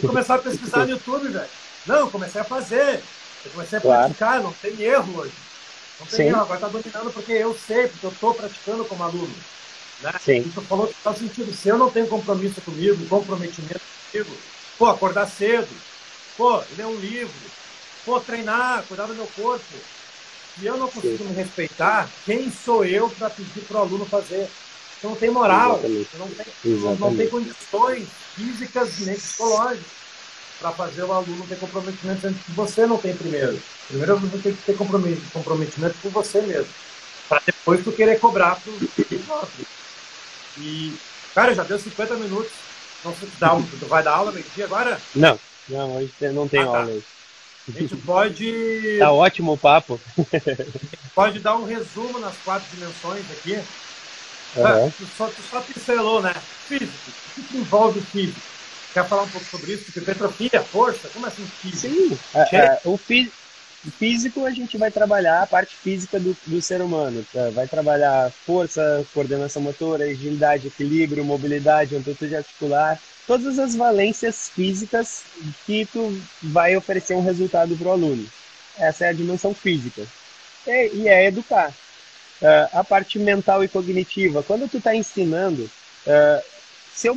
Começar a pesquisar no YouTube, velho. Não, comecei a fazer. Eu comecei a claro. praticar, não tem erro hoje. Não tem Sim. erro, agora está dominando porque eu sei, porque eu estou praticando como aluno. Né? Sim. Tu falou que faz sentido. Se eu não tenho compromisso comigo, comprometimento comigo, pô, acordar cedo, pô, ler um livro, pô, treinar, cuidar do meu corpo. Se eu não consigo Sim. me respeitar, quem sou eu para pedir para o aluno fazer? Então não tem moral, não tem, não tem condições físicas nem psicológicas para fazer o aluno ter comprometimento antes que você não tem primeiro. Primeiro você tem que ter comprometimento com você mesmo, para depois tu querer cobrar para outro. E, cara, já deu 50 minutos. Não sei se dá, tu vai dar aula meio-dia agora? Não, não, hoje não tem ah, tá. aula. A gente pode. Tá ótimo o papo. pode dar um resumo nas quatro dimensões aqui. Uhum. tu, só, tu só pincelou, né? Físico. O que envolve o físico? Quer falar um pouco sobre isso? Hipertrofia, força? Como assim físico? Sim, é, é, o físico a gente vai trabalhar a parte física do, do ser humano. Tá? Vai trabalhar força, coordenação motora, agilidade, equilíbrio, mobilidade, amplitude articular, todas as valências físicas que tu vai oferecer um resultado para o aluno. Essa é a dimensão física. E, e é educar. Uh, a parte mental e cognitiva. Quando tu está ensinando, uh, se eu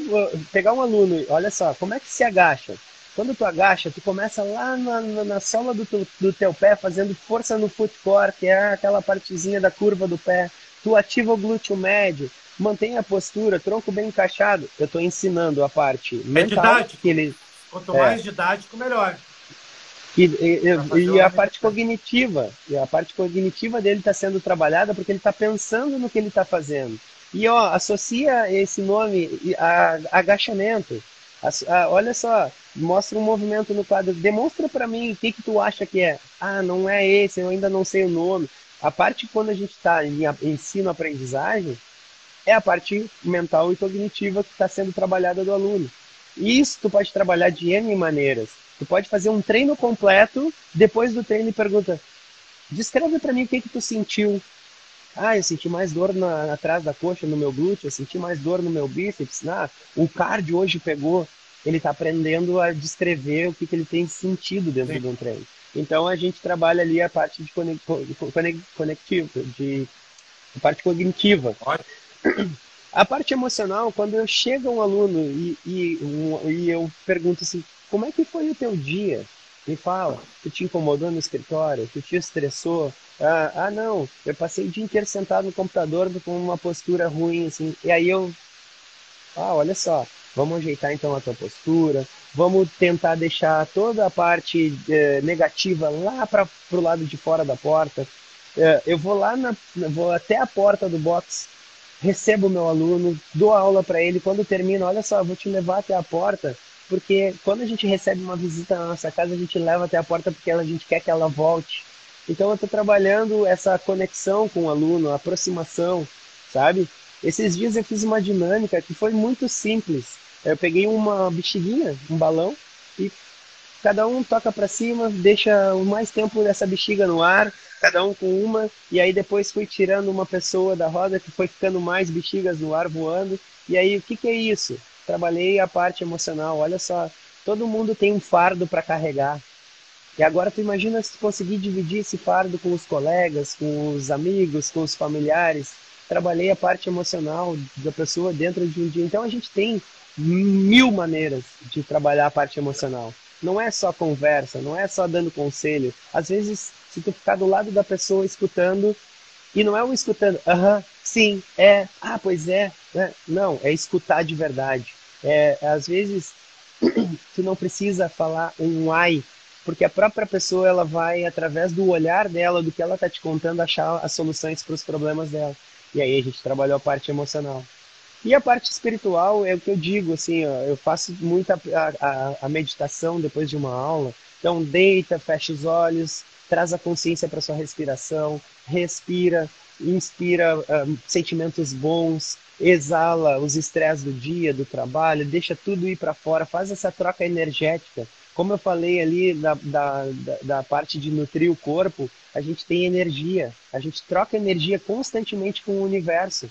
pegar um aluno, olha só, como é que se agacha? Quando tu agacha, tu começa lá na, na, na sola do, tu, do teu pé, fazendo força no foot core, que é aquela partezinha da curva do pé. Tu ativa o glúteo médio, mantém a postura, tronco bem encaixado. Eu estou ensinando a parte é mental. Didático. Que ele, Quanto mais é, didático, melhor. E, e, e, a parte cognitiva, e a parte cognitiva dele está sendo trabalhada porque ele está pensando no que ele está fazendo. E ó, associa esse nome a, agachamento. A, a, olha só, mostra um movimento no quadro. Demonstra para mim o que, que tu acha que é. Ah, não é esse, eu ainda não sei o nome. A parte quando a gente está em ensino-aprendizagem é a parte mental e cognitiva que está sendo trabalhada do aluno. E isso tu pode trabalhar de N maneiras. Tu pode fazer um treino completo, depois do treino pergunta, descreve para mim o que, que tu sentiu, Ah, eu senti mais dor na, atrás da coxa, no meu glúteo, eu senti mais dor no meu bíceps. Ah, o cardio hoje pegou. Ele está aprendendo a descrever o que, que ele tem sentido dentro Sim. de um treino. Então a gente trabalha ali a parte de conectivo, de a parte cognitiva. A parte emocional, quando eu chego um aluno e, e, um, e eu pergunto assim, como é que foi o teu dia? Me fala, tu te incomodou no escritório? Tu te estressou? Ah, ah, não, eu passei o dia inteiro sentado no computador com uma postura ruim, assim. E aí eu, ah, olha só, vamos ajeitar então a tua postura, vamos tentar deixar toda a parte eh, negativa lá para o lado de fora da porta. Eh, eu vou lá, na, vou até a porta do box, recebo o meu aluno, dou aula para ele, quando termina, olha só, vou te levar até a porta, porque quando a gente recebe uma visita na nossa casa, a gente leva até a porta porque a gente quer que ela volte. Então eu estou trabalhando essa conexão com o aluno, a aproximação, sabe? Esses dias eu fiz uma dinâmica que foi muito simples. Eu peguei uma bexiguinha, um balão, e cada um toca para cima, deixa o mais tempo dessa bexiga no ar, cada um com uma, e aí depois fui tirando uma pessoa da roda que foi ficando mais bexigas no ar voando. E aí o que, que é isso? Trabalhei a parte emocional. Olha só, todo mundo tem um fardo para carregar. E agora tu imagina se conseguir dividir esse fardo com os colegas, com os amigos, com os familiares. Trabalhei a parte emocional da pessoa dentro de um dia. Então a gente tem mil maneiras de trabalhar a parte emocional. Não é só conversa, não é só dando conselho. Às vezes, se tu ficar do lado da pessoa escutando, e não é um escutando, aham, sim, é, ah, pois é, né? não, é escutar de verdade. É, às vezes, tu não precisa falar um ai, porque a própria pessoa ela vai, através do olhar dela, do que ela está te contando, achar as soluções para os problemas dela. E aí a gente trabalhou a parte emocional. E a parte espiritual é o que eu digo, assim, ó, eu faço muita a, a, meditação depois de uma aula. Então, deita, fecha os olhos, traz a consciência para sua respiração, respira, inspira uh, sentimentos bons, exala os estresses do dia, do trabalho, deixa tudo ir para fora, faz essa troca energética. Como eu falei ali da, da, da, da parte de nutrir o corpo, a gente tem energia, a gente troca energia constantemente com o universo.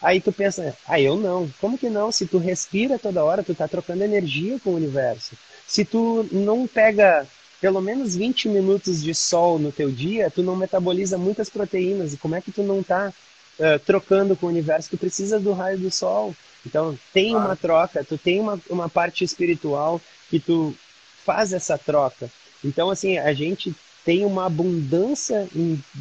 Aí tu pensa, ah, eu não. Como que não? Se tu respira toda hora, tu tá trocando energia com o universo. Se tu não pega pelo menos 20 minutos de sol no teu dia, tu não metaboliza muitas proteínas. E como é que tu não tá uh, trocando com o universo? Tu precisa do raio do sol. Então, tem claro. uma troca, tu tem uma, uma parte espiritual que tu faz essa troca. Então, assim, a gente tem uma abundância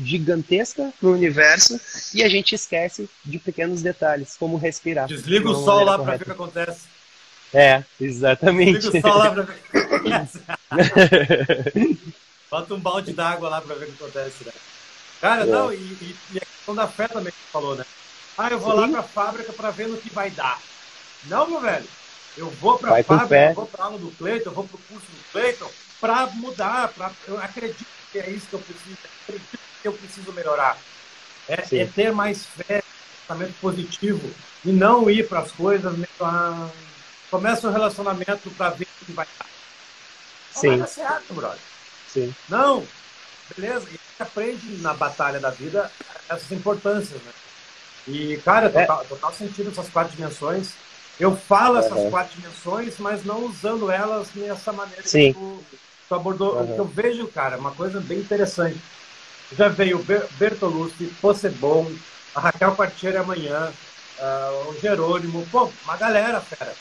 gigantesca no universo e a gente esquece de pequenos detalhes, como respirar. Desliga o sol lá para ver o que acontece. É, exatamente. Desliga o sol lá para ver. Bota um balde d'água lá para ver o que acontece. Né? Cara, é. não, e, e, e, a questão da fé também que você falou, né? Ah, eu vou Sim. lá para a fábrica para ver no que vai dar. Não, meu velho. Eu vou para a fábrica, eu vou para aula do Cleiton, eu vou para o curso do Cleiton para mudar. Pra, eu acredito que é isso que eu preciso, acredito que eu preciso melhorar. É, é ter mais fé, pensamento positivo e não ir para as coisas. Ah, começa o um relacionamento para ver o que vai dar. Não Sim. vai dar certo, brother. Sim. Não, beleza. E aprende na batalha da vida essas importâncias, né? E, cara, é. total, total sentido essas quatro dimensões. Eu falo essas quatro dimensões, mas não usando elas nessa maneira Sim. que tu, tu abordou. Uhum. O que eu vejo, cara, uma coisa bem interessante. Já veio o Bertolucci, Possebon, a Raquel Partieri amanhã, uh, o Jerônimo, pô, uma galera, fera.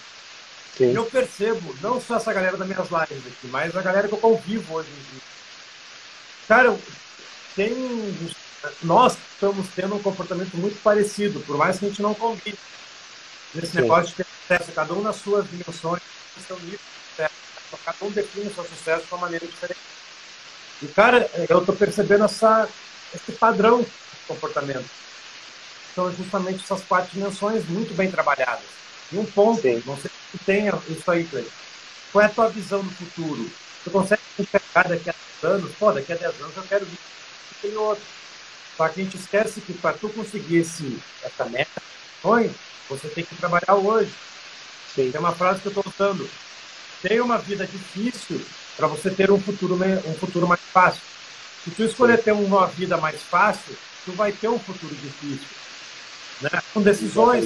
Sim. Eu percebo, não só essa galera das minhas lives aqui, mas a galera que eu convivo hoje em dia. Cara, tem. Nós estamos tendo um comportamento muito parecido, por mais que a gente não convive. Nesse Sim. negócio de ter sucesso, cada um nas suas dimensões, estão nisso, cada um define o seu sucesso de uma maneira diferente. E, cara, eu estou percebendo essa, esse padrão de comportamento. São justamente essas quatro dimensões muito bem trabalhadas. E um ponto, Sim. não sei se tu tem isso aí, Cleiton. Qual é a tua visão do futuro? Tu consegue enxergar daqui a 10 anos? Pô, daqui a 10 anos eu quero vir tem outro. Só que a gente esquece que para tu conseguir esse, essa meta, sonho, você tem que trabalhar hoje. Sim. Tem uma frase que eu estou usando. Tenha uma vida difícil para você ter um futuro, um futuro mais fácil. Se tu escolher ter uma vida mais fácil, tu vai ter um futuro difícil. Né? Com decisões,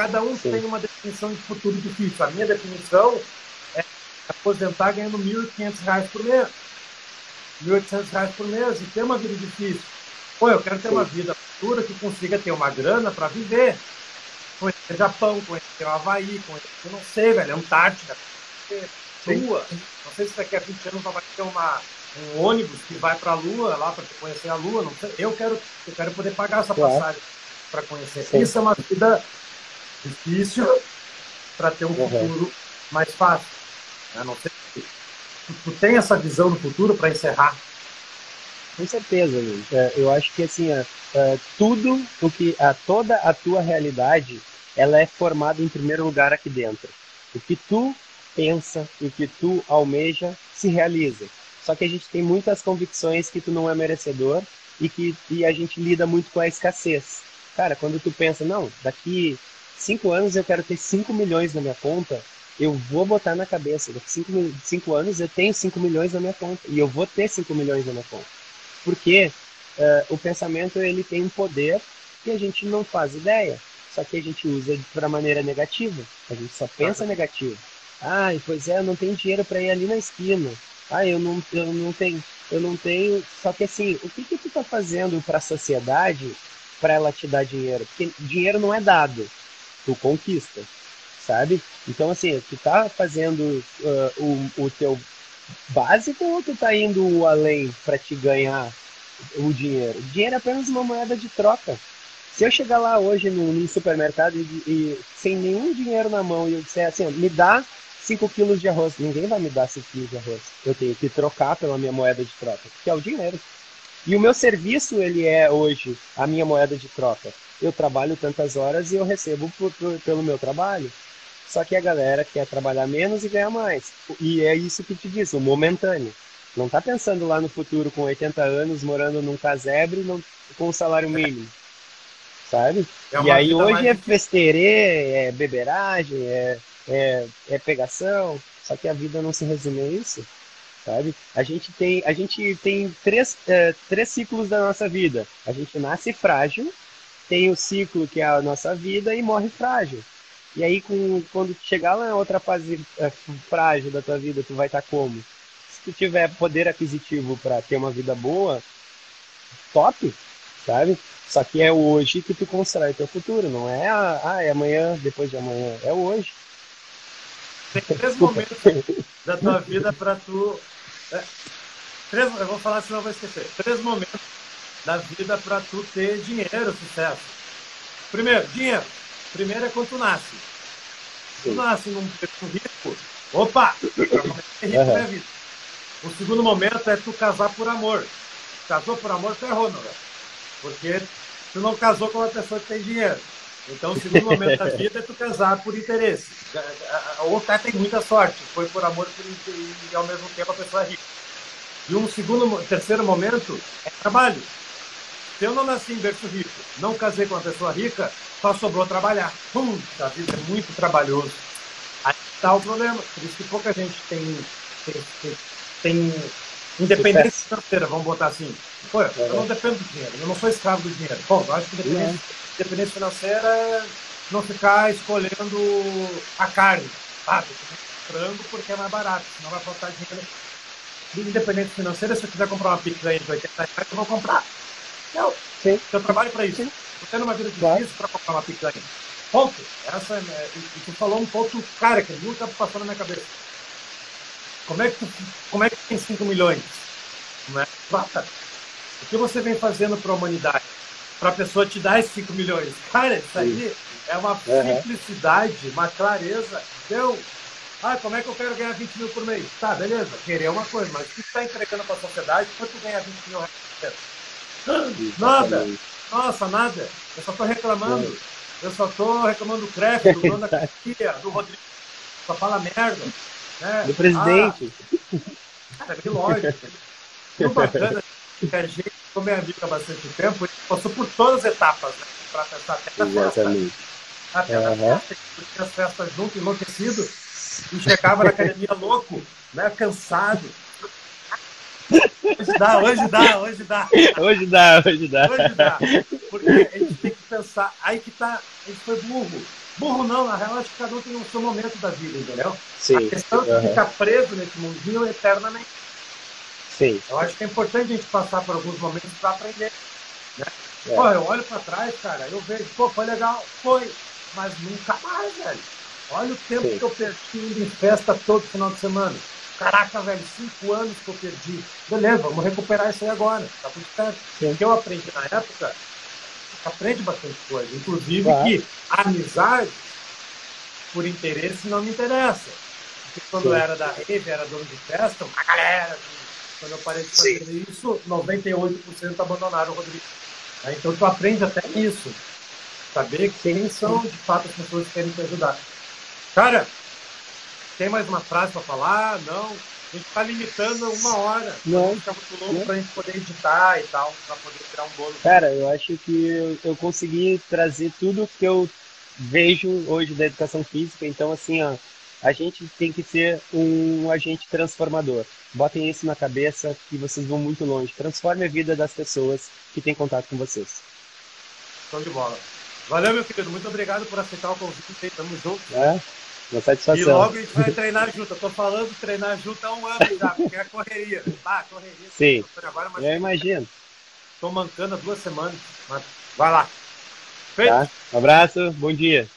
cada um Sim. tem uma definição de futuro difícil. A minha definição é aposentar ganhando R$ 1.500 por mês. R$ 1.800 por mês e ter uma vida difícil. Pô, eu quero ter Sim. uma vida futura que consiga ter uma grana para viver. Conhecer Japão, conhecer o Havaí, conhecer, não sei, velho, Antártida, Lua. Não sei se daqui a 20 anos vai ter uma, um ônibus que vai para a Lua, lá para conhecer a Lua. Não sei. Eu quero, eu quero poder pagar essa claro. passagem para conhecer. Sim. Isso é uma vida difícil para ter um uhum. futuro mais fácil. Eu não sei. Tu, tu tem essa visão do futuro para encerrar? Com certeza, Luiz. É, eu acho que assim, é, é, tudo o que a, toda a tua realidade, ela é formada em primeiro lugar aqui dentro. O que tu pensa, o que tu almeja, se realiza. Só que a gente tem muitas convicções que tu não é merecedor e que e a gente lida muito com a escassez. Cara, quando tu pensa, não, daqui cinco anos eu quero ter cinco milhões na minha conta, eu vou botar na cabeça, daqui cinco, cinco anos eu tenho cinco milhões na minha conta e eu vou ter cinco milhões na minha conta. Porque uh, o pensamento ele tem um poder que a gente não faz ideia, só que a gente usa para maneira negativa. A gente só pensa negativo. Ai, pois é, eu não tenho dinheiro para ir ali na esquina. Ah, eu não, eu não tenho, eu não tenho. Só que assim, o que que tu tá fazendo para a sociedade para ela te dar dinheiro? Porque dinheiro não é dado, tu conquista, sabe? Então assim, tu tá fazendo uh, o, o teu básico ou tu tá indo além para te ganhar o dinheiro? O dinheiro é apenas uma moeda de troca. Se eu chegar lá hoje no supermercado e, e, sem nenhum dinheiro na mão e eu disser assim, me dá 5 quilos de arroz, ninguém vai me dar 5 quilos de arroz. Eu tenho que trocar pela minha moeda de troca, que é o dinheiro. E o meu serviço, ele é hoje a minha moeda de troca. Eu trabalho tantas horas e eu recebo por, por, pelo meu trabalho. Só que a galera quer trabalhar menos e ganhar mais. E é isso que te diz, o momentâneo. Não tá pensando lá no futuro com 80 anos, morando num casebre não, com um salário mínimo. Sabe? É e aí hoje é festeirê, é beberagem, é, é, é pegação. Só que a vida não se resume a isso. Sabe? A gente tem, a gente tem três, é, três ciclos da nossa vida. A gente nasce frágil, tem o ciclo que é a nossa vida e morre frágil. E aí, com, quando chegar lá na outra fase é, frágil da tua vida, tu vai estar tá como? Se tu tiver poder aquisitivo para ter uma vida boa, top, sabe? Só que é hoje que tu constrói teu futuro, não é ah, ah, é amanhã, depois de amanhã, é hoje. Tem três momentos da tua vida para tu. É, três, eu vou falar senão eu vou esquecer. Três momentos da vida para tu ter dinheiro, sucesso. Primeiro, dinheiro. Primeiro é quando tu nasce. Tu nasce num rico, opa, é rico uhum. vida. O segundo momento é tu casar por amor. Casou por amor, ferrou, não é? Porque tu não casou com uma pessoa que tem dinheiro. Então, o segundo momento da vida é tu casar por interesse. Ou até tem muita sorte, foi por amor e ao mesmo tempo a pessoa é rica. E um segundo, terceiro momento é trabalho. Se eu não nasci em berço rico, não casei com uma pessoa rica, só sobrou trabalhar. Hum, a vida é muito trabalhoso. Aí está o problema. Por isso que pouca gente tem, tem, tem, tem independência financeira, vamos botar assim. Pô, eu não dependo do dinheiro, eu não sou escravo do dinheiro. Bom, eu acho que independência, independência financeira é não ficar escolhendo a carne. Ah, frango porque é mais barato, senão vai faltar dinheiro. Independência financeira, se eu quiser comprar uma picanha de 80 reais, eu vou comprar. Não, Sim. eu trabalho para isso. Sim. Tendo uma vida difícil claro. para comprar uma picanha. Ponto. Essa, é, e tu falou um ponto, cara, que nunca passou na minha cabeça. Como é que, tu, como é que tem 5 milhões? Não é? O que você vem fazendo para a humanidade? Para a pessoa te dar esses 5 milhões? Cara, isso aí é uma uhum. simplicidade, uma clareza. Deu. Ah, como é que eu quero ganhar 20 mil por mês? Tá, beleza. Querer é uma coisa, mas o que está entregando para a sociedade? Quanto ganhar 20 mil reais? Nada. Nossa, nada. Eu só estou reclamando. É. Eu só estou reclamando do CREF, do dono da do Rodrigo. Só fala merda. Né? Do presidente. Ah, cara, que lógico. Que bacana que a gente, como é amigo há bastante tempo, passou por todas as etapas, né? Para testar até a festa. Até uhum. a festa, tinha as festas junto, enlouquecido, e chegava na academia louco, né? Cansado. Hoje dá, hoje dá, hoje dá. Hoje dá, hoje dá. Hoje dá. Porque a gente tem que pensar. Aí que tá. A gente foi burro. Burro não, na real, acho que cada um tem o seu momento da vida, entendeu? Sim. A questão é Uhum. ficar preso nesse mundinho eternamente. Sim. Eu acho que é importante a gente passar por alguns momentos para aprender. Né? É. Pô, eu olho para trás, cara, eu vejo, pô, foi legal, foi, mas nunca mais, velho. Olha o tempo Sim. que eu perdi indo em festa todo final de semana. Caraca, velho, cinco anos que eu perdi. Beleza, vamos recuperar isso aí agora. Tá tudo certo. Sim. O que eu aprendi na época, aprende bastante coisa. Inclusive Claro. que amizade, por interesse, não me interessa. Porque quando Sim. eu era da rave, era dono de festa, uma galera. Quando eu parei de fazer isso, 98% abandonaram o Rodrigo. Né? Então tu aprende até isso. Saber quem são de fato as pessoas que querem te ajudar. Cara, tem mais uma frase para falar? Não. A gente está limitando uma hora. Não. Fica muito longo para a gente poder editar e tal, para poder criar um bolo. Cara, eu acho que eu, eu consegui trazer tudo que eu vejo hoje da educação física. Então, assim, ó, a gente tem que ser um agente transformador. Botem isso na cabeça que vocês vão muito longe. Transforme a vida das pessoas que têm contato com vocês. Show de bola. Valeu, meu querido. Muito obrigado por aceitar o convite. Tamo junto. Né? Uma E satisfação. logo a gente vai treinar junto. Eu tô falando de treinar junto há um ano já, porque é correria. Ah, correria. Sim. Agora, mas Eu imagino. tô mancando há duas semanas. Mas vai lá. Feito? Tá? Um abraço, bom dia.